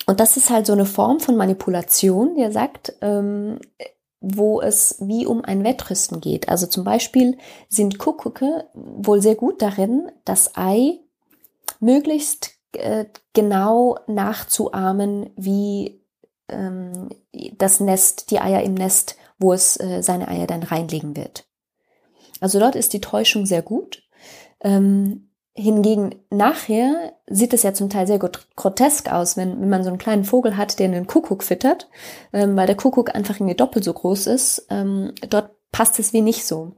und das ist halt so eine Form von Manipulation, der sagt, ähm, wo es wie um ein Wettrüsten geht. Also zum Beispiel sind Kuckucke wohl sehr gut darin, das Ei möglichst äh, genau nachzuahmen, wie ähm, das Nest, die Eier im Nest, wo es äh, seine Eier dann reinlegen wird. Also dort ist die Täuschung sehr gut. Ähm, Hingegen nachher sieht es ja zum Teil sehr grotesk aus, wenn, wenn man so einen kleinen Vogel hat, der einen Kuckuck füttert, ähm, weil der Kuckuck einfach irgendwie doppelt so groß ist. Ähm, dort passt es wie nicht so.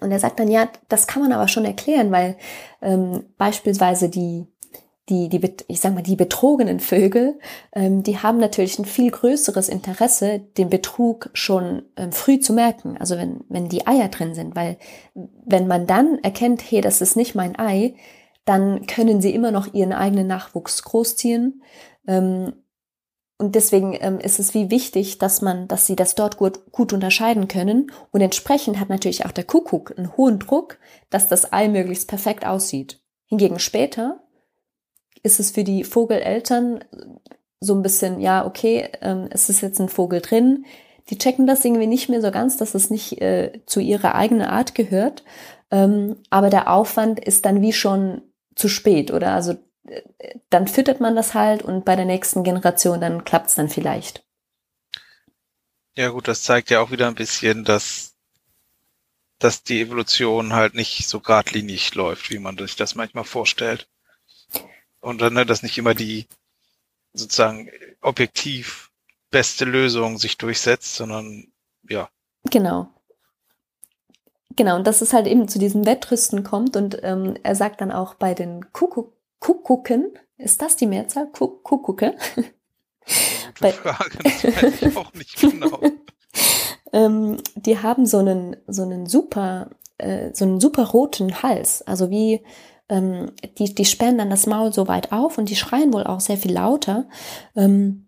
Und er sagt dann, ja, das kann man aber schon erklären, weil ähm, beispielsweise die die, die, ich sag mal, die betrogenen Vögel, ähm, die haben natürlich ein viel größeres Interesse, den Betrug schon ähm, früh zu merken. Also wenn, wenn die Eier drin sind, weil wenn man dann erkennt, hey, das ist nicht mein Ei, dann können sie immer noch ihren eigenen Nachwuchs großziehen. Ähm, und deswegen ähm, ist es wie wichtig, dass man, dass sie das dort gut, gut unterscheiden können. Und entsprechend hat natürlich auch der Kuckuck einen hohen Druck, dass das Ei möglichst perfekt aussieht. Hingegen später, ist es für die Vogeleltern so ein bisschen, ja, okay, ähm, es ist jetzt ein Vogel drin. Die checken das irgendwie nicht mehr so ganz, dass es nicht äh, zu ihrer eigenen Art gehört. Ähm, aber der Aufwand ist dann wie schon zu spät, oder? Also äh, dann füttert man das halt und bei der nächsten Generation dann klappt es dann vielleicht. Ja gut, das zeigt ja auch wieder ein bisschen, dass, dass die Evolution halt nicht so geradlinig läuft, wie man sich das manchmal vorstellt und dann, ne, dass nicht immer die sozusagen objektiv beste Lösung sich durchsetzt, sondern ja. Genau. Genau, und dass es halt eben zu diesem Wettrüsten kommt und ähm, er sagt dann auch bei den Kuckuck Kuckucken, ist das die Mehrzahl? Kuck Kuckucke? Gute Frage, das weiß ich auch nicht genau. ähm, die haben so einen, so einen super, äh, so einen super roten Hals, also wie ähm, die, die sperren dann das Maul so weit auf und die schreien wohl auch sehr viel lauter. Ähm,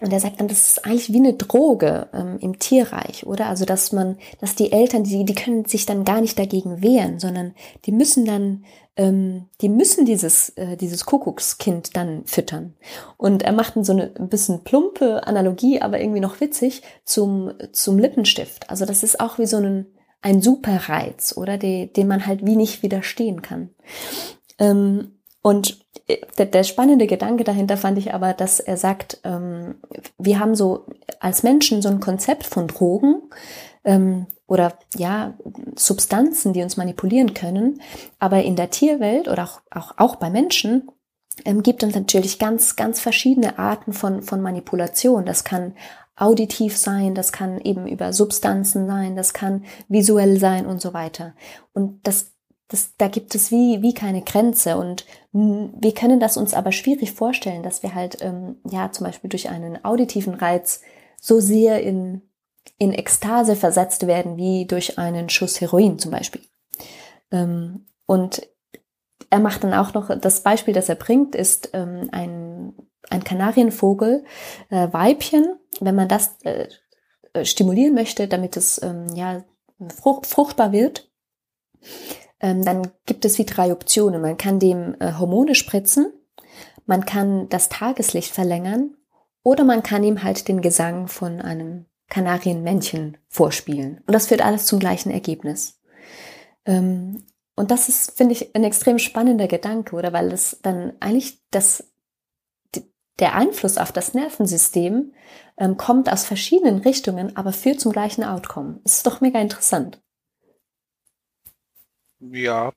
und er sagt dann, das ist eigentlich wie eine Droge ähm, im Tierreich, oder? Also, dass man, dass die Eltern, die, die können sich dann gar nicht dagegen wehren, sondern die müssen dann, ähm, die müssen dieses, äh, dieses Kuckuckskind dann füttern. Und er macht dann so eine ein bisschen plumpe Analogie, aber irgendwie noch witzig zum, zum Lippenstift. Also, das ist auch wie so ein, ein Superreiz, oder? Die, den man halt wie nicht widerstehen kann. Ähm, und äh, der, der, spannende Gedanke dahinter fand ich aber, dass er sagt, ähm, wir haben so als Menschen so ein Konzept von Drogen ähm, oder ja, Substanzen, die uns manipulieren können. Aber in der Tierwelt oder auch, auch, auch bei Menschen ähm, gibt es natürlich ganz, ganz verschiedene Arten von, von Manipulation. Das kann auditiv sein, das kann eben über Substanzen sein, das kann visuell sein und so weiter. Und das das, da gibt es wie, wie keine Grenze und wir können das uns aber schwierig vorstellen, dass wir halt, ähm, ja, zum Beispiel durch einen auditiven Reiz so sehr in, in Ekstase versetzt werden, wie durch einen Schuss Heroin zum Beispiel. Ähm, und er macht dann auch noch, das Beispiel, das er bringt, ist ähm, ein, ein Kanarienvogel, äh, Weibchen, wenn man das äh, äh stimulieren möchte, damit es ähm, ja frucht, fruchtbar wird, ähm, dann gibt es wie drei Optionen. Man kann dem äh, Hormone spritzen, man kann das Tageslicht verlängern oder man kann ihm halt den Gesang von einem Kanarienmännchen vorspielen. Und das führt alles zum gleichen Ergebnis. Ähm, und das ist, finde ich, ein extrem spannender Gedanke, oder? Weil es dann eigentlich das, der Einfluss auf das Nervensystem ähm, kommt aus verschiedenen Richtungen, aber führt zum gleichen Outcome. Ist doch mega interessant. Ja,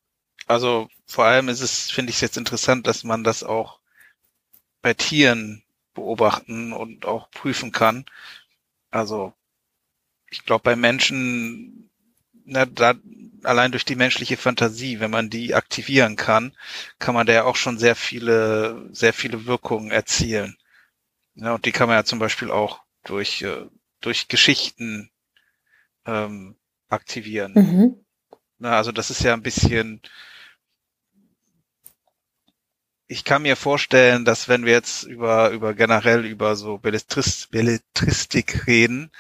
also vor allem ist es, finde ich es jetzt interessant, dass man das auch bei Tieren beobachten und auch prüfen kann. Also ich glaube, bei Menschen, na, da, allein durch die menschliche Fantasie, wenn man die aktivieren kann, kann man da ja auch schon sehr viele, sehr viele Wirkungen erzielen. Ja, und die kann man ja zum Beispiel auch durch, äh, durch Geschichten ähm, aktivieren. Mhm. Na, also das ist ja ein bisschen, ich kann mir vorstellen, dass wenn wir jetzt über, über generell über so Belletrist, Belletristik reden,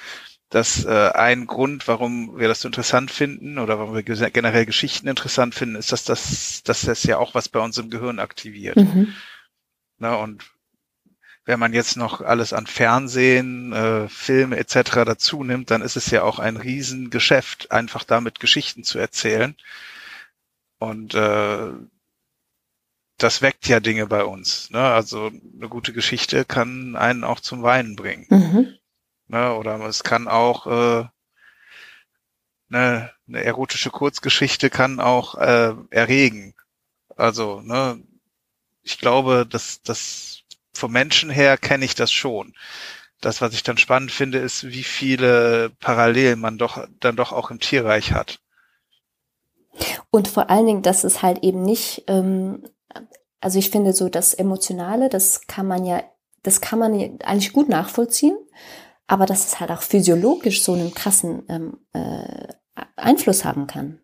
dass äh, ein Grund, warum wir das so interessant finden oder warum wir generell Geschichten interessant finden, ist, dass das, dass das ja auch was bei uns im Gehirn aktiviert. Mhm. Na, und wenn man jetzt noch alles an Fernsehen, äh, Filme etc. dazu nimmt, dann ist es ja auch ein Riesengeschäft, einfach damit Geschichten zu erzählen. Und äh, das weckt ja Dinge bei uns. Ne? Also eine gute Geschichte kann einen auch zum Weinen bringen. Mhm. Ne? Oder es kann auch äh, ne, eine erotische Kurzgeschichte kann auch äh, erregen. Also, ne, ich glaube, dass das vom Menschen her kenne ich das schon. Das, was ich dann spannend finde, ist, wie viele Parallelen man doch dann doch auch im Tierreich hat. Und vor allen Dingen, dass es halt eben nicht, ähm, also ich finde so das Emotionale, das kann man ja, das kann man eigentlich gut nachvollziehen, aber dass es halt auch physiologisch so einen krassen ähm, äh, Einfluss haben kann.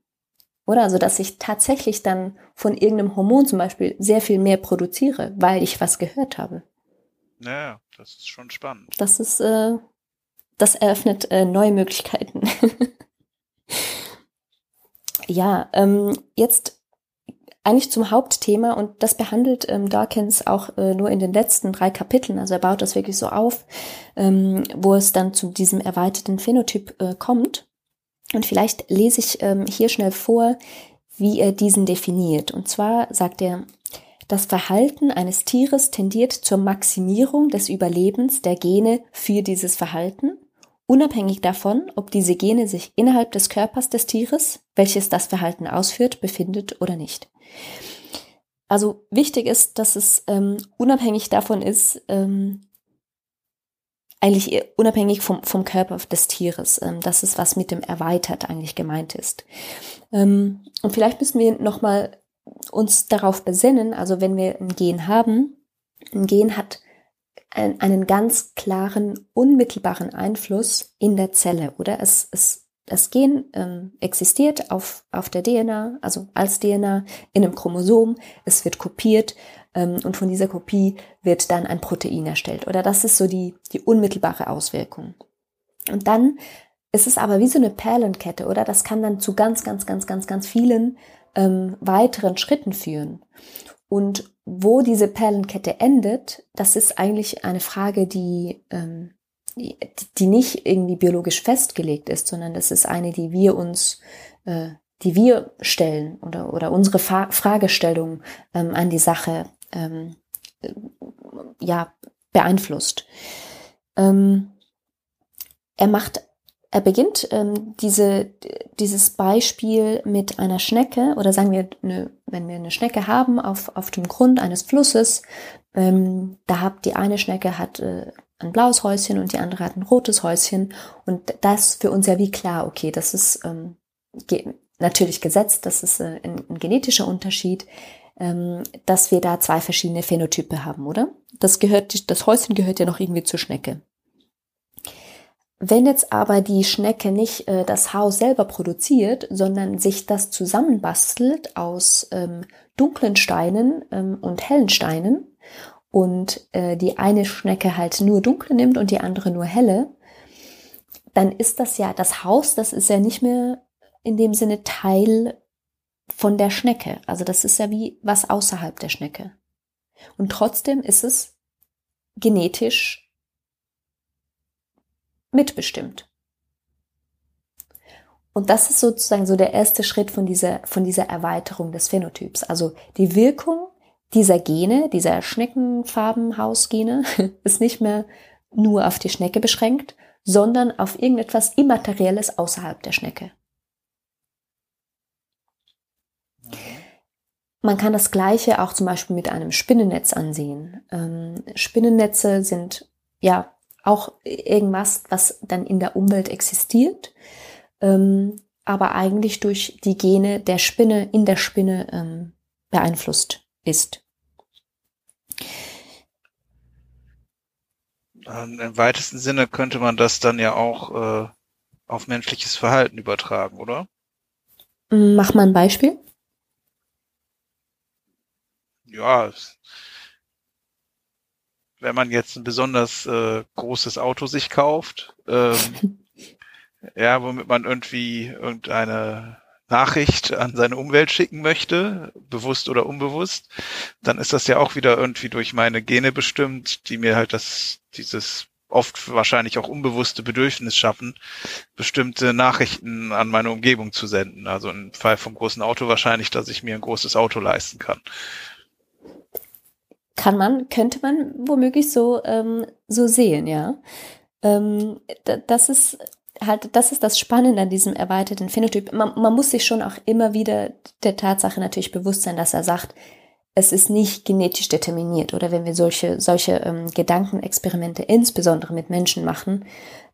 Oder also, dass ich tatsächlich dann von irgendeinem Hormon zum Beispiel sehr viel mehr produziere, weil ich was gehört habe. Ja, das ist schon spannend. Das ist, äh, das eröffnet äh, neue Möglichkeiten. ja, ähm, jetzt eigentlich zum Hauptthema und das behandelt ähm, Dawkins auch äh, nur in den letzten drei Kapiteln. Also er baut das wirklich so auf, ähm, wo es dann zu diesem erweiterten Phänotyp äh, kommt. Und vielleicht lese ich ähm, hier schnell vor, wie er diesen definiert. Und zwar sagt er, das Verhalten eines Tieres tendiert zur Maximierung des Überlebens der Gene für dieses Verhalten, unabhängig davon, ob diese Gene sich innerhalb des Körpers des Tieres, welches das Verhalten ausführt, befindet oder nicht. Also wichtig ist, dass es ähm, unabhängig davon ist, ähm, eigentlich unabhängig vom, vom Körper des Tieres. Ähm, das ist, was mit dem erweitert eigentlich gemeint ist. Ähm, und vielleicht müssen wir nochmal uns darauf besinnen, also wenn wir ein Gen haben, ein Gen hat einen ganz klaren, unmittelbaren Einfluss in der Zelle, oder? Es, es, das Gen ähm, existiert auf, auf der DNA, also als DNA in einem Chromosom, es wird kopiert ähm, und von dieser Kopie wird dann ein Protein erstellt. Oder das ist so die, die unmittelbare Auswirkung. Und dann ist es aber wie so eine Perlenkette, oder? Das kann dann zu ganz, ganz, ganz, ganz, ganz vielen ähm, weiteren Schritten führen. Und wo diese Perlenkette endet, das ist eigentlich eine Frage, die, ähm, die, die nicht irgendwie biologisch festgelegt ist, sondern das ist eine, die wir uns, äh, die wir stellen oder, oder unsere Fa Fragestellung ähm, an die Sache ähm, ja, beeinflusst. Ähm, er macht, er beginnt ähm, diese, dieses Beispiel mit einer Schnecke oder sagen wir, eine, wenn wir eine Schnecke haben auf, auf dem Grund eines Flusses, ähm, da hat die eine Schnecke hat äh, ein blaues Häuschen und die andere hat ein rotes Häuschen und das für uns ja wie klar, okay, das ist ähm, natürlich gesetzt, das ist äh, ein, ein genetischer Unterschied, ähm, dass wir da zwei verschiedene Phänotype haben, oder? Das gehört, das Häuschen gehört ja noch irgendwie zur Schnecke. Wenn jetzt aber die Schnecke nicht äh, das Haus selber produziert, sondern sich das zusammenbastelt aus ähm, dunklen Steinen ähm, und hellen Steinen und äh, die eine Schnecke halt nur dunkle nimmt und die andere nur helle, dann ist das ja das Haus, das ist ja nicht mehr in dem Sinne Teil von der Schnecke. Also das ist ja wie was außerhalb der Schnecke. Und trotzdem ist es genetisch mitbestimmt. Und das ist sozusagen so der erste Schritt von dieser, von dieser Erweiterung des Phänotyps. Also die Wirkung dieser Gene, dieser Schneckenfarbenhausgene, ist nicht mehr nur auf die Schnecke beschränkt, sondern auf irgendetwas Immaterielles außerhalb der Schnecke. Man kann das Gleiche auch zum Beispiel mit einem Spinnennetz ansehen. Ähm, Spinnennetze sind ja auch irgendwas, was dann in der Umwelt existiert, ähm, aber eigentlich durch die Gene der Spinne in der Spinne ähm, beeinflusst ist. Im weitesten Sinne könnte man das dann ja auch äh, auf menschliches Verhalten übertragen, oder? Mach mal ein Beispiel. Ja, wenn man jetzt ein besonders äh, großes Auto sich kauft, ähm, ja, womit man irgendwie irgendeine Nachricht an seine Umwelt schicken möchte, bewusst oder unbewusst, dann ist das ja auch wieder irgendwie durch meine Gene bestimmt, die mir halt das, dieses oft wahrscheinlich auch unbewusste Bedürfnis schaffen, bestimmte Nachrichten an meine Umgebung zu senden. Also im Fall vom großen Auto wahrscheinlich, dass ich mir ein großes Auto leisten kann kann man, könnte man womöglich so, ähm, so sehen, ja. Ähm, das ist halt, das ist das Spannende an diesem erweiterten Phänotyp. Man, man muss sich schon auch immer wieder der Tatsache natürlich bewusst sein, dass er sagt, es ist nicht genetisch determiniert. Oder wenn wir solche, solche ähm, Gedankenexperimente insbesondere mit Menschen machen,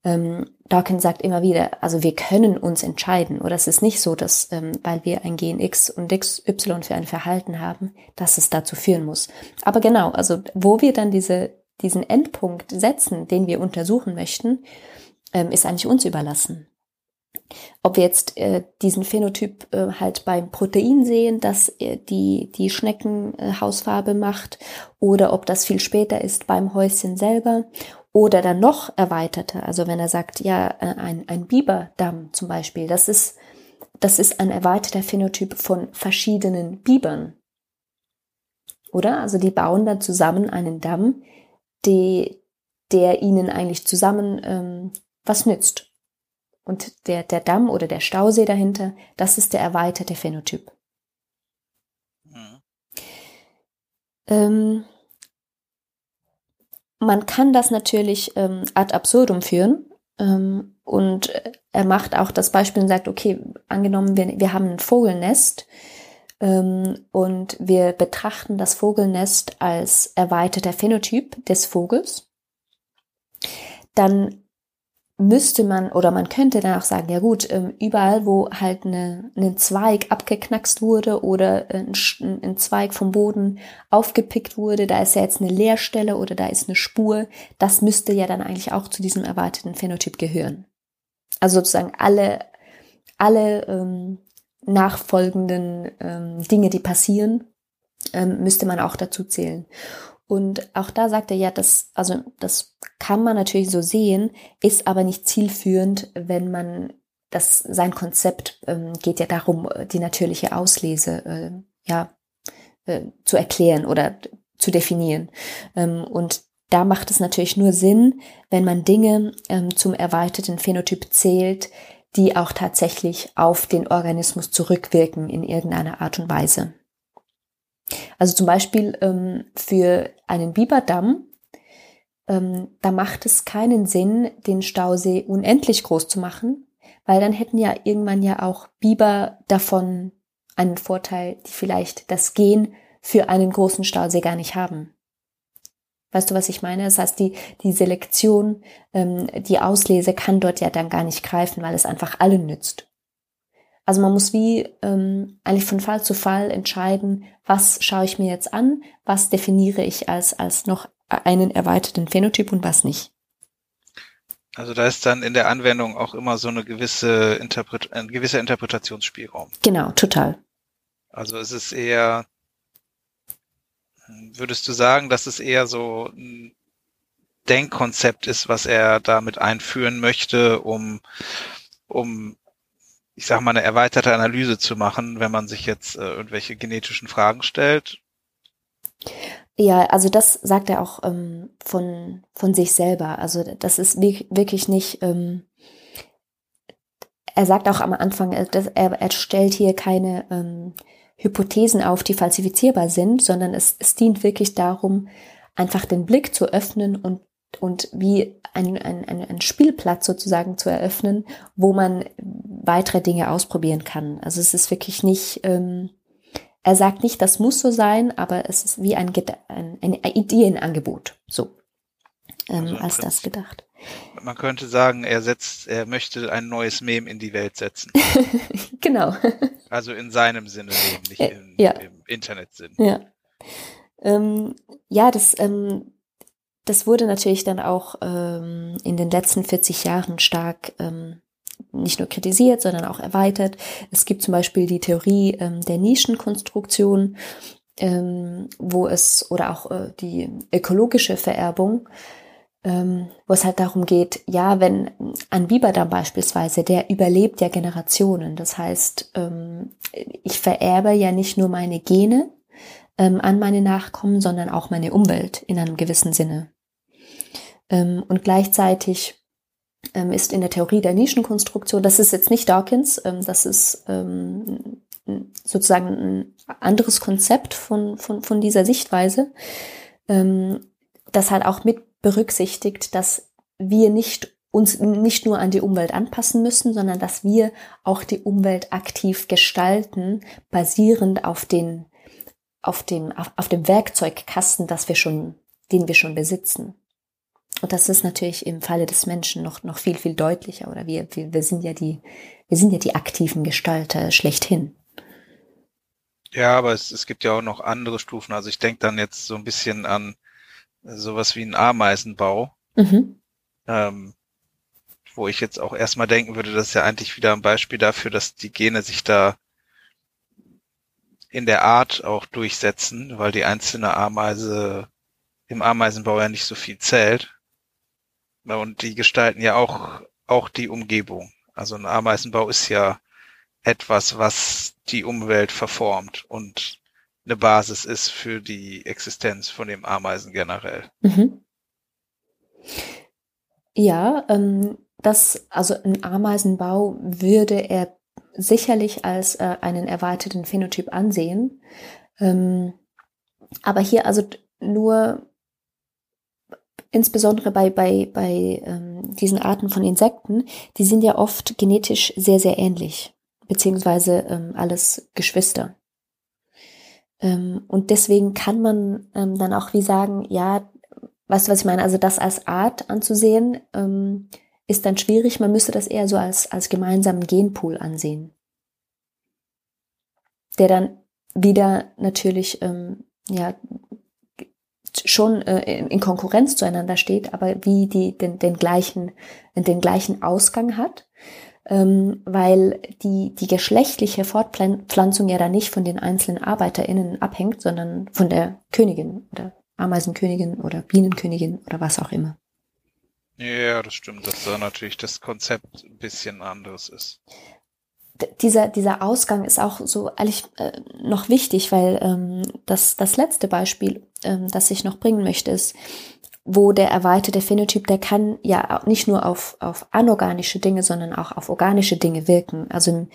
ähm, Dawkins sagt immer wieder, also wir können uns entscheiden. Oder es ist nicht so, dass, ähm, weil wir ein Gen X und XY für ein Verhalten haben, dass es dazu führen muss. Aber genau, also wo wir dann diese, diesen Endpunkt setzen, den wir untersuchen möchten, ähm, ist eigentlich uns überlassen. Ob wir jetzt äh, diesen Phänotyp äh, halt beim Protein sehen, dass äh, die, die Schneckenhausfarbe macht, oder ob das viel später ist beim Häuschen selber, oder dann noch erweiterte, also wenn er sagt, ja, äh, ein, ein Biberdamm zum Beispiel, das ist, das ist ein erweiterter Phänotyp von verschiedenen Bibern. Oder? Also die bauen dann zusammen einen Damm, die, der ihnen eigentlich zusammen ähm, was nützt. Und der, der Damm oder der Stausee dahinter, das ist der erweiterte Phänotyp. Mhm. Ähm, man kann das natürlich ähm, ad absurdum führen. Ähm, und er macht auch das Beispiel und sagt, okay, angenommen, wir, wir haben ein Vogelnest ähm, und wir betrachten das Vogelnest als erweiterter Phänotyp des Vogels, dann müsste man oder man könnte dann auch sagen, ja gut, ähm, überall, wo halt eine, ein Zweig abgeknackst wurde oder ein, ein, Zweig vom Boden aufgepickt wurde, da ist ja jetzt eine Leerstelle oder da ist eine Spur, das müsste ja dann eigentlich auch zu diesem erwarteten Phänotyp gehören. Also sozusagen alle, alle ähm, nachfolgenden ähm, Dinge, die passieren, ähm, müsste man auch dazu zählen. Und auch da sagt er ja, das, also das kann man natürlich so sehen, ist aber nicht zielführend, wenn man das, sein Konzept ähm, geht ja darum, die natürliche Auslese äh, ja äh, zu erklären oder zu definieren. Ähm, und da macht es natürlich nur Sinn, wenn man Dinge ähm, zum erweiterten Phänotyp zählt, die auch tatsächlich auf den Organismus zurückwirken in irgendeiner Art und Weise. Also zum Beispiel ähm, für einen Biberdamm, ähm, da macht es keinen Sinn, den Stausee unendlich groß zu machen, weil dann hätten ja irgendwann ja auch Biber davon einen Vorteil, die vielleicht das Gen für einen großen Stausee gar nicht haben. Weißt du, was ich meine? Das heißt, die, die Selektion, ähm, die Auslese kann dort ja dann gar nicht greifen, weil es einfach allen nützt. Also man muss wie ähm, eigentlich von Fall zu Fall entscheiden, was schaue ich mir jetzt an, was definiere ich als, als noch einen erweiterten Phänotyp und was nicht. Also da ist dann in der Anwendung auch immer so eine gewisse Interpret ein gewisser Interpretationsspielraum. Genau, total. Also es ist eher, würdest du sagen, dass es eher so ein Denkkonzept ist, was er damit einführen möchte, um, um, ich sag mal, eine erweiterte Analyse zu machen, wenn man sich jetzt äh, irgendwelche genetischen Fragen stellt? Ja, also das sagt er auch ähm, von, von sich selber. Also das ist wirklich nicht, ähm, er sagt auch am Anfang, äh, dass er, er stellt hier keine ähm, Hypothesen auf, die falsifizierbar sind, sondern es, es dient wirklich darum, einfach den Blick zu öffnen und, und wie ein, ein, ein, ein Spielplatz sozusagen zu eröffnen, wo man weitere Dinge ausprobieren kann. Also es ist wirklich nicht, ähm, er sagt nicht, das muss so sein, aber es ist wie ein, ein, ein Ideenangebot, so ähm, also als das gedacht. Man könnte sagen, er setzt, er möchte ein neues Mem in die Welt setzen. genau. Also in seinem Sinne nicht äh, in, ja. im Internetsinn. Ja. Ähm, ja, das, ähm, das wurde natürlich dann auch ähm, in den letzten 40 Jahren stark ähm, nicht nur kritisiert, sondern auch erweitert. Es gibt zum Beispiel die Theorie ähm, der Nischenkonstruktion, ähm, wo es, oder auch äh, die ökologische Vererbung, ähm, wo es halt darum geht, ja, wenn ein Biberdamm beispielsweise, der überlebt ja Generationen. Das heißt, ähm, ich vererbe ja nicht nur meine Gene ähm, an meine Nachkommen, sondern auch meine Umwelt in einem gewissen Sinne. Ähm, und gleichzeitig ähm, ist in der Theorie der Nischenkonstruktion, das ist jetzt nicht Dawkins, ähm, das ist sozusagen ein anderes Konzept von, von, von dieser Sichtweise, das halt auch mit berücksichtigt, dass wir nicht uns nicht nur an die Umwelt anpassen müssen, sondern dass wir auch die Umwelt aktiv gestalten, basierend auf den, auf dem, auf, auf dem Werkzeugkasten, das wir schon, den wir schon besitzen. Und das ist natürlich im Falle des Menschen noch, noch viel, viel deutlicher. Oder wir, wir, wir sind ja die, wir sind ja die aktiven Gestalter schlechthin. Ja, aber es, es gibt ja auch noch andere Stufen. Also ich denke dann jetzt so ein bisschen an sowas wie einen Ameisenbau. Mhm. Ähm, wo ich jetzt auch erstmal denken würde, das ist ja eigentlich wieder ein Beispiel dafür, dass die Gene sich da in der Art auch durchsetzen, weil die einzelne Ameise im Ameisenbau ja nicht so viel zählt. Und die gestalten ja auch, auch die Umgebung. Also ein Ameisenbau ist ja etwas, was die Umwelt verformt und eine Basis ist für die Existenz von dem Ameisen generell. Mhm. Ja, ähm, das, also ein Ameisenbau würde er sicherlich als äh, einen erweiterten Phänotyp ansehen. Ähm, aber hier also nur insbesondere bei, bei, bei ähm, diesen Arten von Insekten, die sind ja oft genetisch sehr, sehr ähnlich, beziehungsweise ähm, alles Geschwister. Ähm, und deswegen kann man ähm, dann auch wie sagen, ja, weißt du, was ich meine? Also das als Art anzusehen, ähm, ist dann schwierig. Man müsste das eher so als, als gemeinsamen Genpool ansehen. Der dann wieder natürlich, ähm, ja, schon äh, in Konkurrenz zueinander steht, aber wie die den, den gleichen den gleichen Ausgang hat, ähm, weil die die geschlechtliche Fortpflanzung ja da nicht von den einzelnen ArbeiterInnen abhängt, sondern von der Königin oder Ameisenkönigin oder Bienenkönigin oder was auch immer. Ja, das stimmt, dass da natürlich das Konzept ein bisschen anderes ist dieser, dieser Ausgang ist auch so ehrlich äh, noch wichtig, weil ähm, das, das letzte Beispiel, ähm, das ich noch bringen möchte, ist, wo der erweiterte Phänotyp, der kann ja nicht nur auf, auf anorganische Dinge, sondern auch auf organische Dinge wirken. Also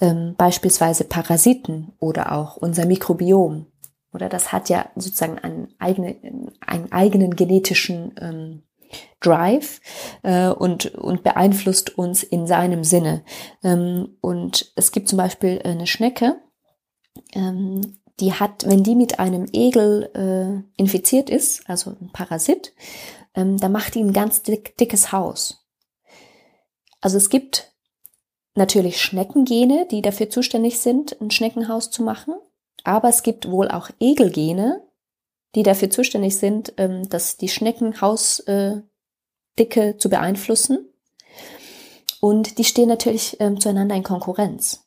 ähm, beispielsweise Parasiten oder auch unser Mikrobiom. Oder das hat ja sozusagen einen, eigene, einen eigenen genetischen ähm, Drive äh, und, und beeinflusst uns in seinem Sinne. Ähm, und es gibt zum Beispiel eine Schnecke, ähm, die hat, wenn die mit einem Egel äh, infiziert ist, also ein Parasit, ähm, da macht die ein ganz dick, dickes Haus. Also es gibt natürlich Schneckengene, die dafür zuständig sind, ein Schneckenhaus zu machen. Aber es gibt wohl auch Egelgene, die dafür zuständig sind, ähm, dass die Schneckenhausdicke äh, zu beeinflussen. Und die stehen natürlich ähm, zueinander in Konkurrenz.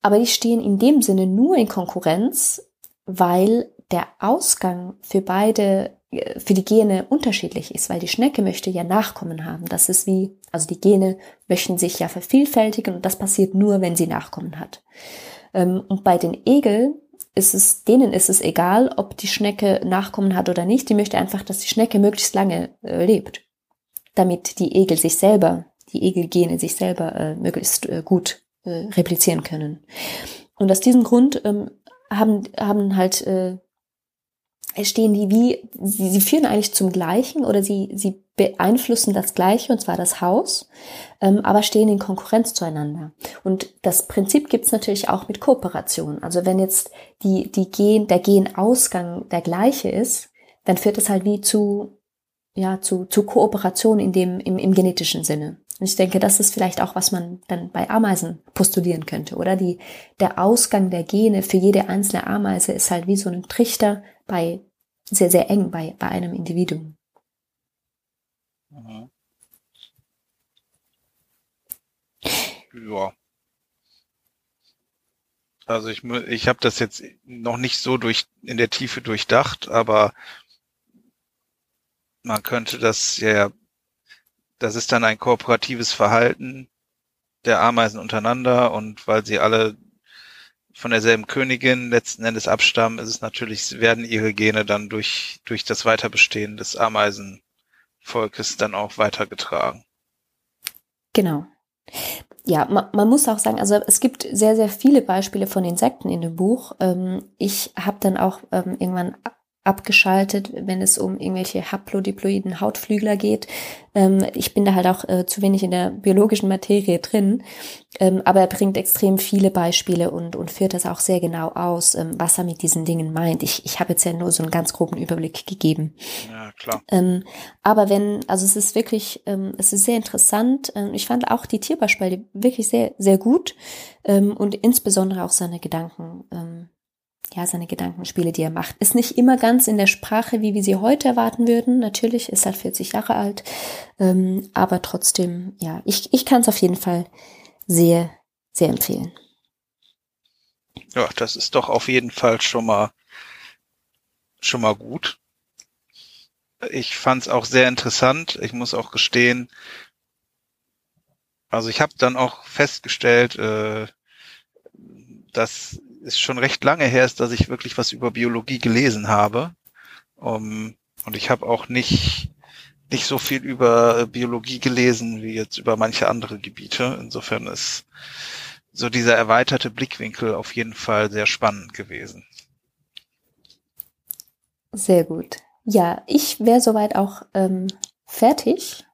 Aber die stehen in dem Sinne nur in Konkurrenz, weil der Ausgang für beide, äh, für die Gene unterschiedlich ist, weil die Schnecke möchte ja Nachkommen haben. Das ist wie, also die Gene möchten sich ja vervielfältigen und das passiert nur, wenn sie Nachkommen hat. Ähm, und bei den Egeln ist es, denen ist es egal, ob die Schnecke Nachkommen hat oder nicht. Die möchte einfach, dass die Schnecke möglichst lange äh, lebt, damit die Egel sich selber, die Egelgene sich selber äh, möglichst äh, gut äh, replizieren können. Und aus diesem Grund ähm, haben, haben halt äh, stehen die wie, sie, sie führen eigentlich zum Gleichen oder sie, sie beeinflussen das Gleiche, und zwar das Haus, ähm, aber stehen in Konkurrenz zueinander. Und das Prinzip gibt's natürlich auch mit Kooperation. Also wenn jetzt die, die Gen, der Genausgang der gleiche ist, dann führt es halt wie zu, ja, zu, zu Kooperation in dem, im, im genetischen Sinne. Und ich denke, das ist vielleicht auch, was man dann bei Ameisen postulieren könnte, oder? Die, der Ausgang der Gene für jede einzelne Ameise ist halt wie so ein Trichter bei, sehr, sehr eng bei, bei einem Individuum. Mhm. Ja. Also ich, ich habe das jetzt noch nicht so durch in der Tiefe durchdacht, aber man könnte das ja, das ist dann ein kooperatives Verhalten der Ameisen untereinander und weil sie alle von derselben Königin letzten Endes abstammen, ist es natürlich, werden ihre Gene dann durch, durch das Weiterbestehen des Ameisenvolkes dann auch weitergetragen. Genau. Ja, man, man muss auch sagen, also es gibt sehr, sehr viele Beispiele von Insekten in dem Buch. Ähm, ich habe dann auch ähm, irgendwann abgeschaltet, wenn es um irgendwelche haplodiploiden Hautflügler geht. Ähm, ich bin da halt auch äh, zu wenig in der biologischen Materie drin, ähm, aber er bringt extrem viele Beispiele und, und führt das auch sehr genau aus, ähm, was er mit diesen Dingen meint. Ich, ich habe jetzt ja nur so einen ganz groben Überblick gegeben. Ja, klar. Ähm, aber wenn, also es ist wirklich, ähm, es ist sehr interessant. Ähm, ich fand auch die Tierbeispiele wirklich sehr, sehr gut und insbesondere auch seine Gedanken ja, seine Gedankenspiele, die er macht. Ist nicht immer ganz in der Sprache, wie wir sie heute erwarten würden. Natürlich ist er 40 Jahre alt, ähm, aber trotzdem, ja, ich, ich kann es auf jeden Fall sehr, sehr empfehlen. Ja, das ist doch auf jeden Fall schon mal, schon mal gut. Ich fand es auch sehr interessant. Ich muss auch gestehen, also ich habe dann auch festgestellt, äh, dass es schon recht lange her ist, dass ich wirklich was über Biologie gelesen habe. Um, und ich habe auch nicht, nicht so viel über Biologie gelesen wie jetzt über manche andere Gebiete. Insofern ist so dieser erweiterte Blickwinkel auf jeden Fall sehr spannend gewesen. Sehr gut. Ja, ich wäre soweit auch ähm, fertig.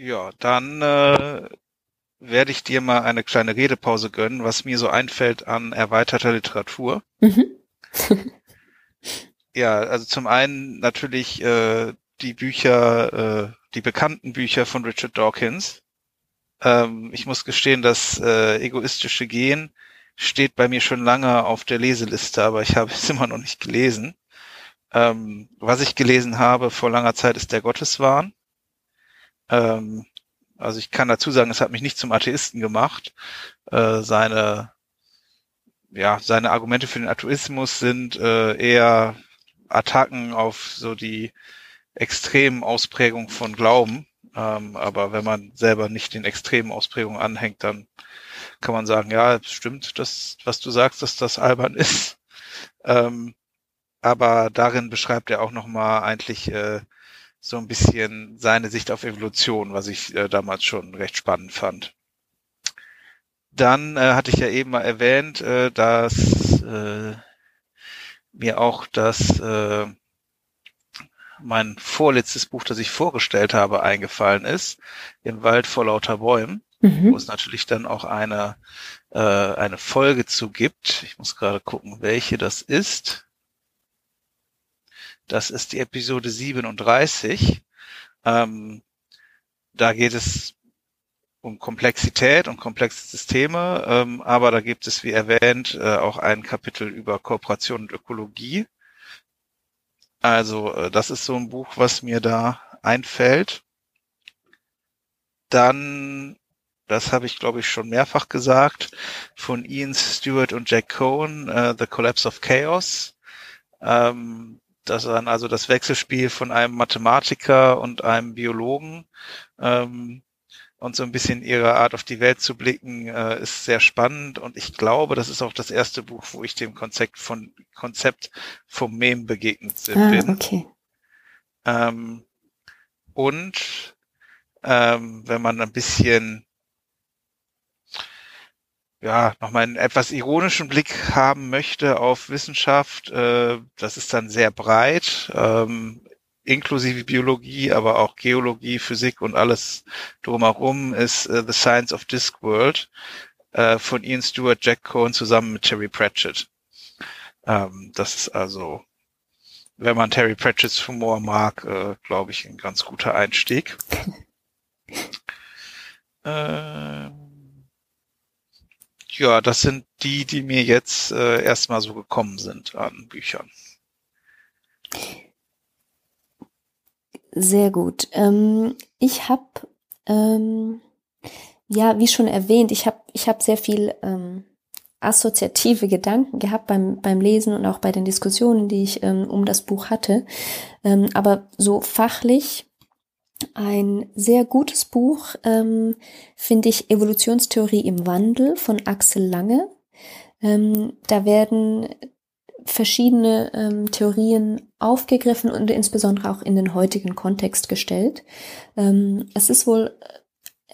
Ja, dann äh, werde ich dir mal eine kleine Redepause gönnen, was mir so einfällt an erweiterter Literatur. Mhm. ja, also zum einen natürlich äh, die Bücher, äh, die bekannten Bücher von Richard Dawkins. Ähm, ich muss gestehen, das äh, egoistische Gehen steht bei mir schon lange auf der Leseliste, aber ich habe es immer noch nicht gelesen. Ähm, was ich gelesen habe vor langer Zeit ist der Gotteswahn. Ähm, also ich kann dazu sagen, es hat mich nicht zum Atheisten gemacht. Äh, seine, ja, seine Argumente für den Atheismus sind äh, eher Attacken auf so die extremen Ausprägungen von Glauben. Ähm, aber wenn man selber nicht den extremen Ausprägungen anhängt, dann kann man sagen, ja, stimmt, das, was du sagst, dass das albern ist. Ähm, aber darin beschreibt er auch nochmal eigentlich äh, so ein bisschen seine Sicht auf Evolution, was ich äh, damals schon recht spannend fand. Dann äh, hatte ich ja eben mal erwähnt, äh, dass äh, mir auch das äh, mein vorletztes Buch, das ich vorgestellt habe, eingefallen ist, Im Wald vor lauter Bäumen, mhm. wo es natürlich dann auch eine, äh, eine Folge zu gibt. Ich muss gerade gucken, welche das ist. Das ist die Episode 37. Ähm, da geht es um Komplexität und komplexe Systeme, ähm, aber da gibt es, wie erwähnt, äh, auch ein Kapitel über Kooperation und Ökologie. Also äh, das ist so ein Buch, was mir da einfällt. Dann, das habe ich glaube ich schon mehrfach gesagt, von Ian Stewart und Jack Cohen, äh, The Collapse of Chaos. Ähm, das ist dann also das Wechselspiel von einem Mathematiker und einem Biologen. Ähm, und so ein bisschen ihre Art auf die Welt zu blicken, äh, ist sehr spannend. Und ich glaube, das ist auch das erste Buch, wo ich dem Konzept von Konzept vom Mem begegnet ah, bin. Okay. Ähm, und ähm, wenn man ein bisschen ja, nochmal einen etwas ironischen Blick haben möchte auf Wissenschaft, äh, das ist dann sehr breit. Ähm, inklusive Biologie, aber auch Geologie, Physik und alles drumherum ist uh, The Science of Discworld uh, von Ian Stewart, Jack Cohen zusammen mit Terry Pratchett. Ähm, das ist also, wenn man Terry Pratchett's Humor mag, äh, glaube ich, ein ganz guter Einstieg. ähm, ja, das sind die, die mir jetzt äh, erstmal so gekommen sind an Büchern. Sehr gut. Ähm, ich habe, ähm, ja, wie schon erwähnt, ich habe ich hab sehr viel ähm, assoziative Gedanken gehabt beim, beim Lesen und auch bei den Diskussionen, die ich ähm, um das Buch hatte. Ähm, aber so fachlich ein sehr gutes Buch ähm, finde ich Evolutionstheorie im Wandel von Axel Lange. Ähm, da werden verschiedene ähm, Theorien aufgegriffen und insbesondere auch in den heutigen Kontext gestellt. Ähm, es ist wohl,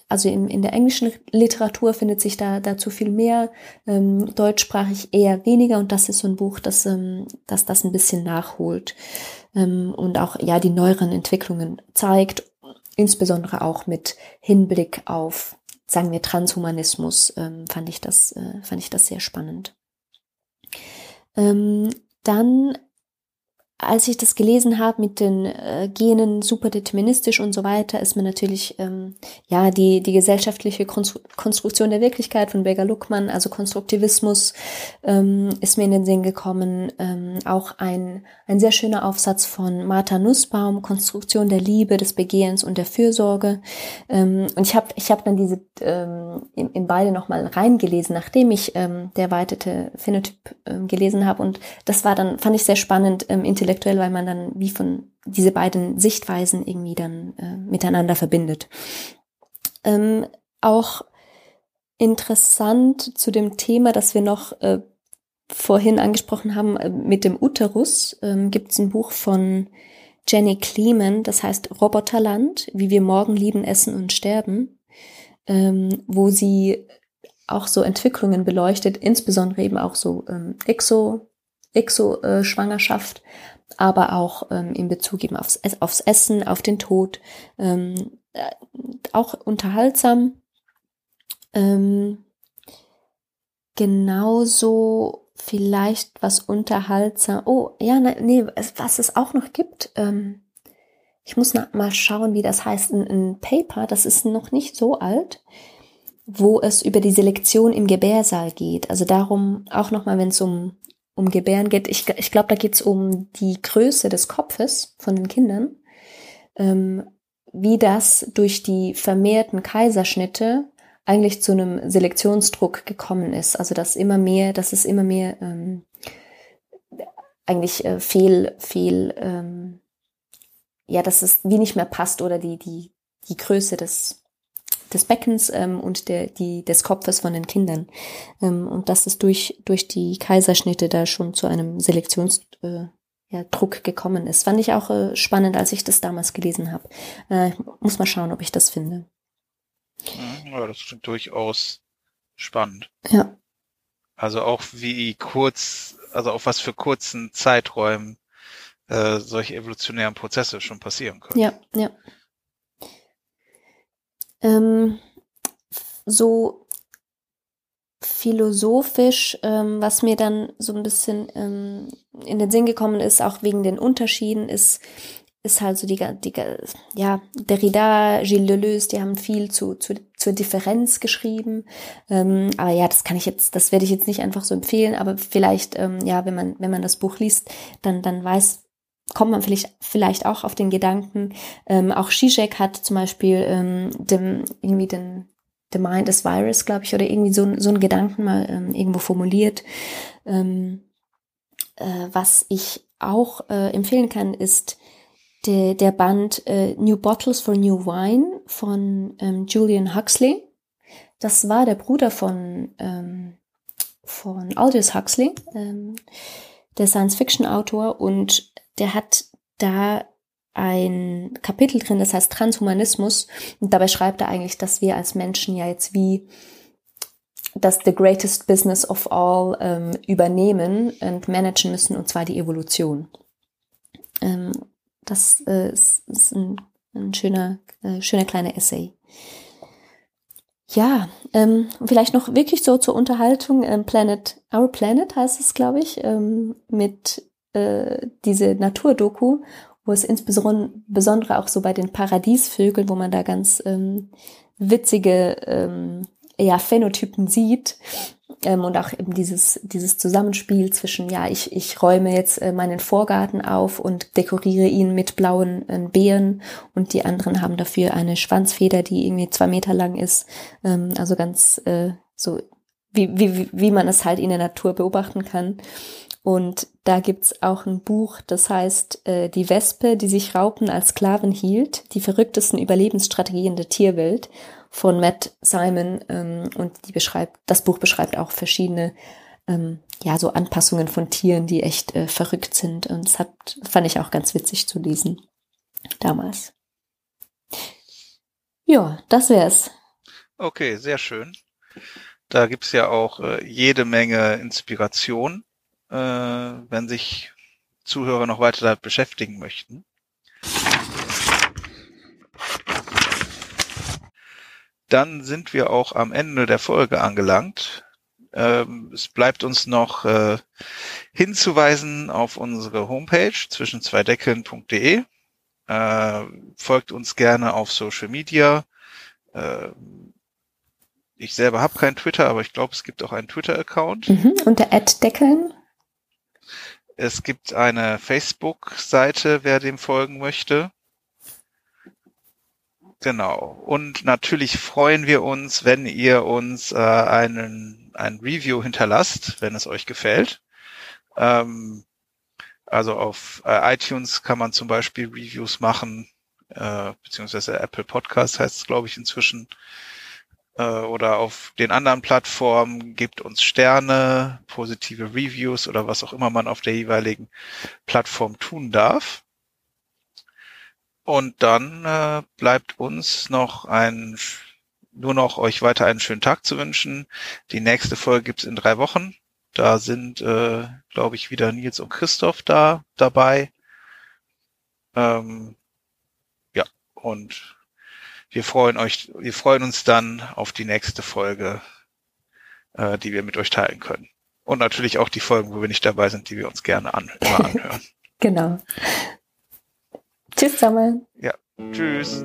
also in, in der englischen Literatur findet sich da dazu viel mehr, ähm, deutschsprachig eher weniger und das ist so ein Buch, das, ähm, das das ein bisschen nachholt ähm, und auch ja die neueren Entwicklungen zeigt, insbesondere auch mit Hinblick auf sagen wir Transhumanismus ähm, fand ich das äh, fand ich das sehr spannend. Ähm, dann als ich das gelesen habe mit den äh, Genen superdeterministisch und so weiter, ist mir natürlich ähm, ja die die gesellschaftliche Konstru Konstruktion der Wirklichkeit von Berger Luckmann, also Konstruktivismus, ähm, ist mir in den Sinn gekommen. Ähm, auch ein ein sehr schöner Aufsatz von Martha Nussbaum, Konstruktion der Liebe, des Begehrens und der Fürsorge. Ähm, und ich habe ich habe dann diese ähm, in, in beide noch mal reingelesen, nachdem ich ähm, der erweiterte Phänotyp ähm, gelesen habe und das war dann fand ich sehr spannend ähm, intellektuell, weil man dann wie von diese beiden Sichtweisen irgendwie dann äh, miteinander verbindet. Ähm, auch interessant zu dem Thema, das wir noch äh, vorhin angesprochen haben, äh, mit dem Uterus, ähm, gibt es ein Buch von Jenny Kleeman, das heißt Roboterland, wie wir morgen lieben, essen und sterben, ähm, wo sie auch so Entwicklungen beleuchtet, insbesondere eben auch so ähm, Exo, Exo-Schwangerschaft, aber auch ähm, in Bezug eben aufs, aufs Essen, auf den Tod, ähm, äh, auch unterhaltsam. Ähm, genauso vielleicht was unterhaltsam. Oh, ja, ne, nee, was es auch noch gibt. Ähm, ich muss mal schauen, wie das heißt. Ein, ein Paper, das ist noch nicht so alt, wo es über die Selektion im Gebärsaal geht. Also darum, auch nochmal, wenn es um um Gebären geht. Ich, ich glaube, da geht es um die Größe des Kopfes von den Kindern, ähm, wie das durch die vermehrten Kaiserschnitte eigentlich zu einem Selektionsdruck gekommen ist. Also dass immer mehr, dass es immer mehr ähm, eigentlich äh, fehl, fehl, ähm, ja, dass es wie nicht mehr passt oder die, die, die Größe des, des Beckens ähm, und der, die, des Kopfes von den Kindern. Ähm, und dass es durch, durch die Kaiserschnitte da schon zu einem Selektionsdruck äh, ja, gekommen ist. Fand ich auch äh, spannend, als ich das damals gelesen habe. Äh, muss mal schauen, ob ich das finde. Ja, das klingt durchaus spannend. Ja. Also auch wie kurz, also auf was für kurzen Zeiträumen äh, solche evolutionären Prozesse schon passieren können. Ja, ja. Ähm, so philosophisch, ähm, was mir dann so ein bisschen ähm, in den Sinn gekommen ist, auch wegen den Unterschieden, ist ist halt so die, die ja, Derrida, Gilles Deleuze, die haben viel zu, zu, zur Differenz geschrieben. Ähm, aber ja, das kann ich jetzt, das werde ich jetzt nicht einfach so empfehlen, aber vielleicht, ähm, ja, wenn man, wenn man das Buch liest, dann, dann weiß, kommt man vielleicht, vielleicht auch auf den Gedanken. Ähm, auch Zizek hat zum Beispiel ähm, dem, irgendwie den, The Mind is Virus, glaube ich, oder irgendwie so, so einen Gedanken mal ähm, irgendwo formuliert. Ähm, äh, was ich auch äh, empfehlen kann, ist der, der Band äh, New Bottles for New Wine von ähm, Julian Huxley. Das war der Bruder von, ähm, von Aldous Huxley, ähm, der Science-Fiction-Autor, und der hat da ein Kapitel drin, das heißt Transhumanismus. Und dabei schreibt er eigentlich, dass wir als Menschen ja jetzt wie das The Greatest Business of All ähm, übernehmen und managen müssen, und zwar die Evolution. Ähm, das äh, ist, ist ein, ein schöner, äh, schöner kleiner Essay. Ja, ähm, vielleicht noch wirklich so zur Unterhaltung. Ähm, Planet, Our Planet heißt es, glaube ich, ähm, mit äh, diese Naturdoku, wo es insbesondere auch so bei den Paradiesvögeln, wo man da ganz ähm, witzige ähm, ja, Phänotypen sieht, ähm, und auch eben dieses, dieses Zusammenspiel zwischen, ja, ich, ich räume jetzt äh, meinen Vorgarten auf und dekoriere ihn mit blauen äh, Beeren und die anderen haben dafür eine Schwanzfeder, die irgendwie zwei Meter lang ist. Ähm, also ganz äh, so, wie, wie, wie man es halt in der Natur beobachten kann. Und da gibt's auch ein Buch, das heißt äh, Die Wespe, die sich Raupen als Sklaven hielt, die verrücktesten Überlebensstrategien der Tierwelt von Matt Simon ähm, und die beschreibt, das Buch beschreibt auch verschiedene ähm, ja so Anpassungen von Tieren, die echt äh, verrückt sind und das hat fand ich auch ganz witzig zu lesen damals. Ja, das wär's. Okay, sehr schön. Da gibt's ja auch äh, jede Menge Inspiration, äh, wenn sich Zuhörer noch weiter damit beschäftigen möchten. dann sind wir auch am Ende der Folge angelangt. Ähm, es bleibt uns noch äh, hinzuweisen auf unsere Homepage zwischen zweideckeln.de. Äh, folgt uns gerne auf Social Media. Äh, ich selber habe kein Twitter, aber ich glaube, es gibt auch einen Twitter-Account. Mhm, unter @deckeln. Es gibt eine Facebook-Seite, wer dem folgen möchte. Genau. Und natürlich freuen wir uns, wenn ihr uns äh, einen, ein Review hinterlasst, wenn es euch gefällt. Ähm, also auf äh, iTunes kann man zum Beispiel Reviews machen, äh, beziehungsweise Apple Podcast heißt es, glaube ich, inzwischen. Äh, oder auf den anderen Plattformen gibt uns Sterne, positive Reviews oder was auch immer man auf der jeweiligen Plattform tun darf. Und dann äh, bleibt uns noch ein, nur noch euch weiter einen schönen Tag zu wünschen. Die nächste Folge gibt's in drei Wochen. Da sind, äh, glaube ich, wieder Nils und Christoph da dabei. Ähm, ja, und wir freuen euch, wir freuen uns dann auf die nächste Folge, äh, die wir mit euch teilen können. Und natürlich auch die Folgen, wo wir nicht dabei sind, die wir uns gerne an, immer anhören. genau. Tschüss zusammen. Ja, tschüss.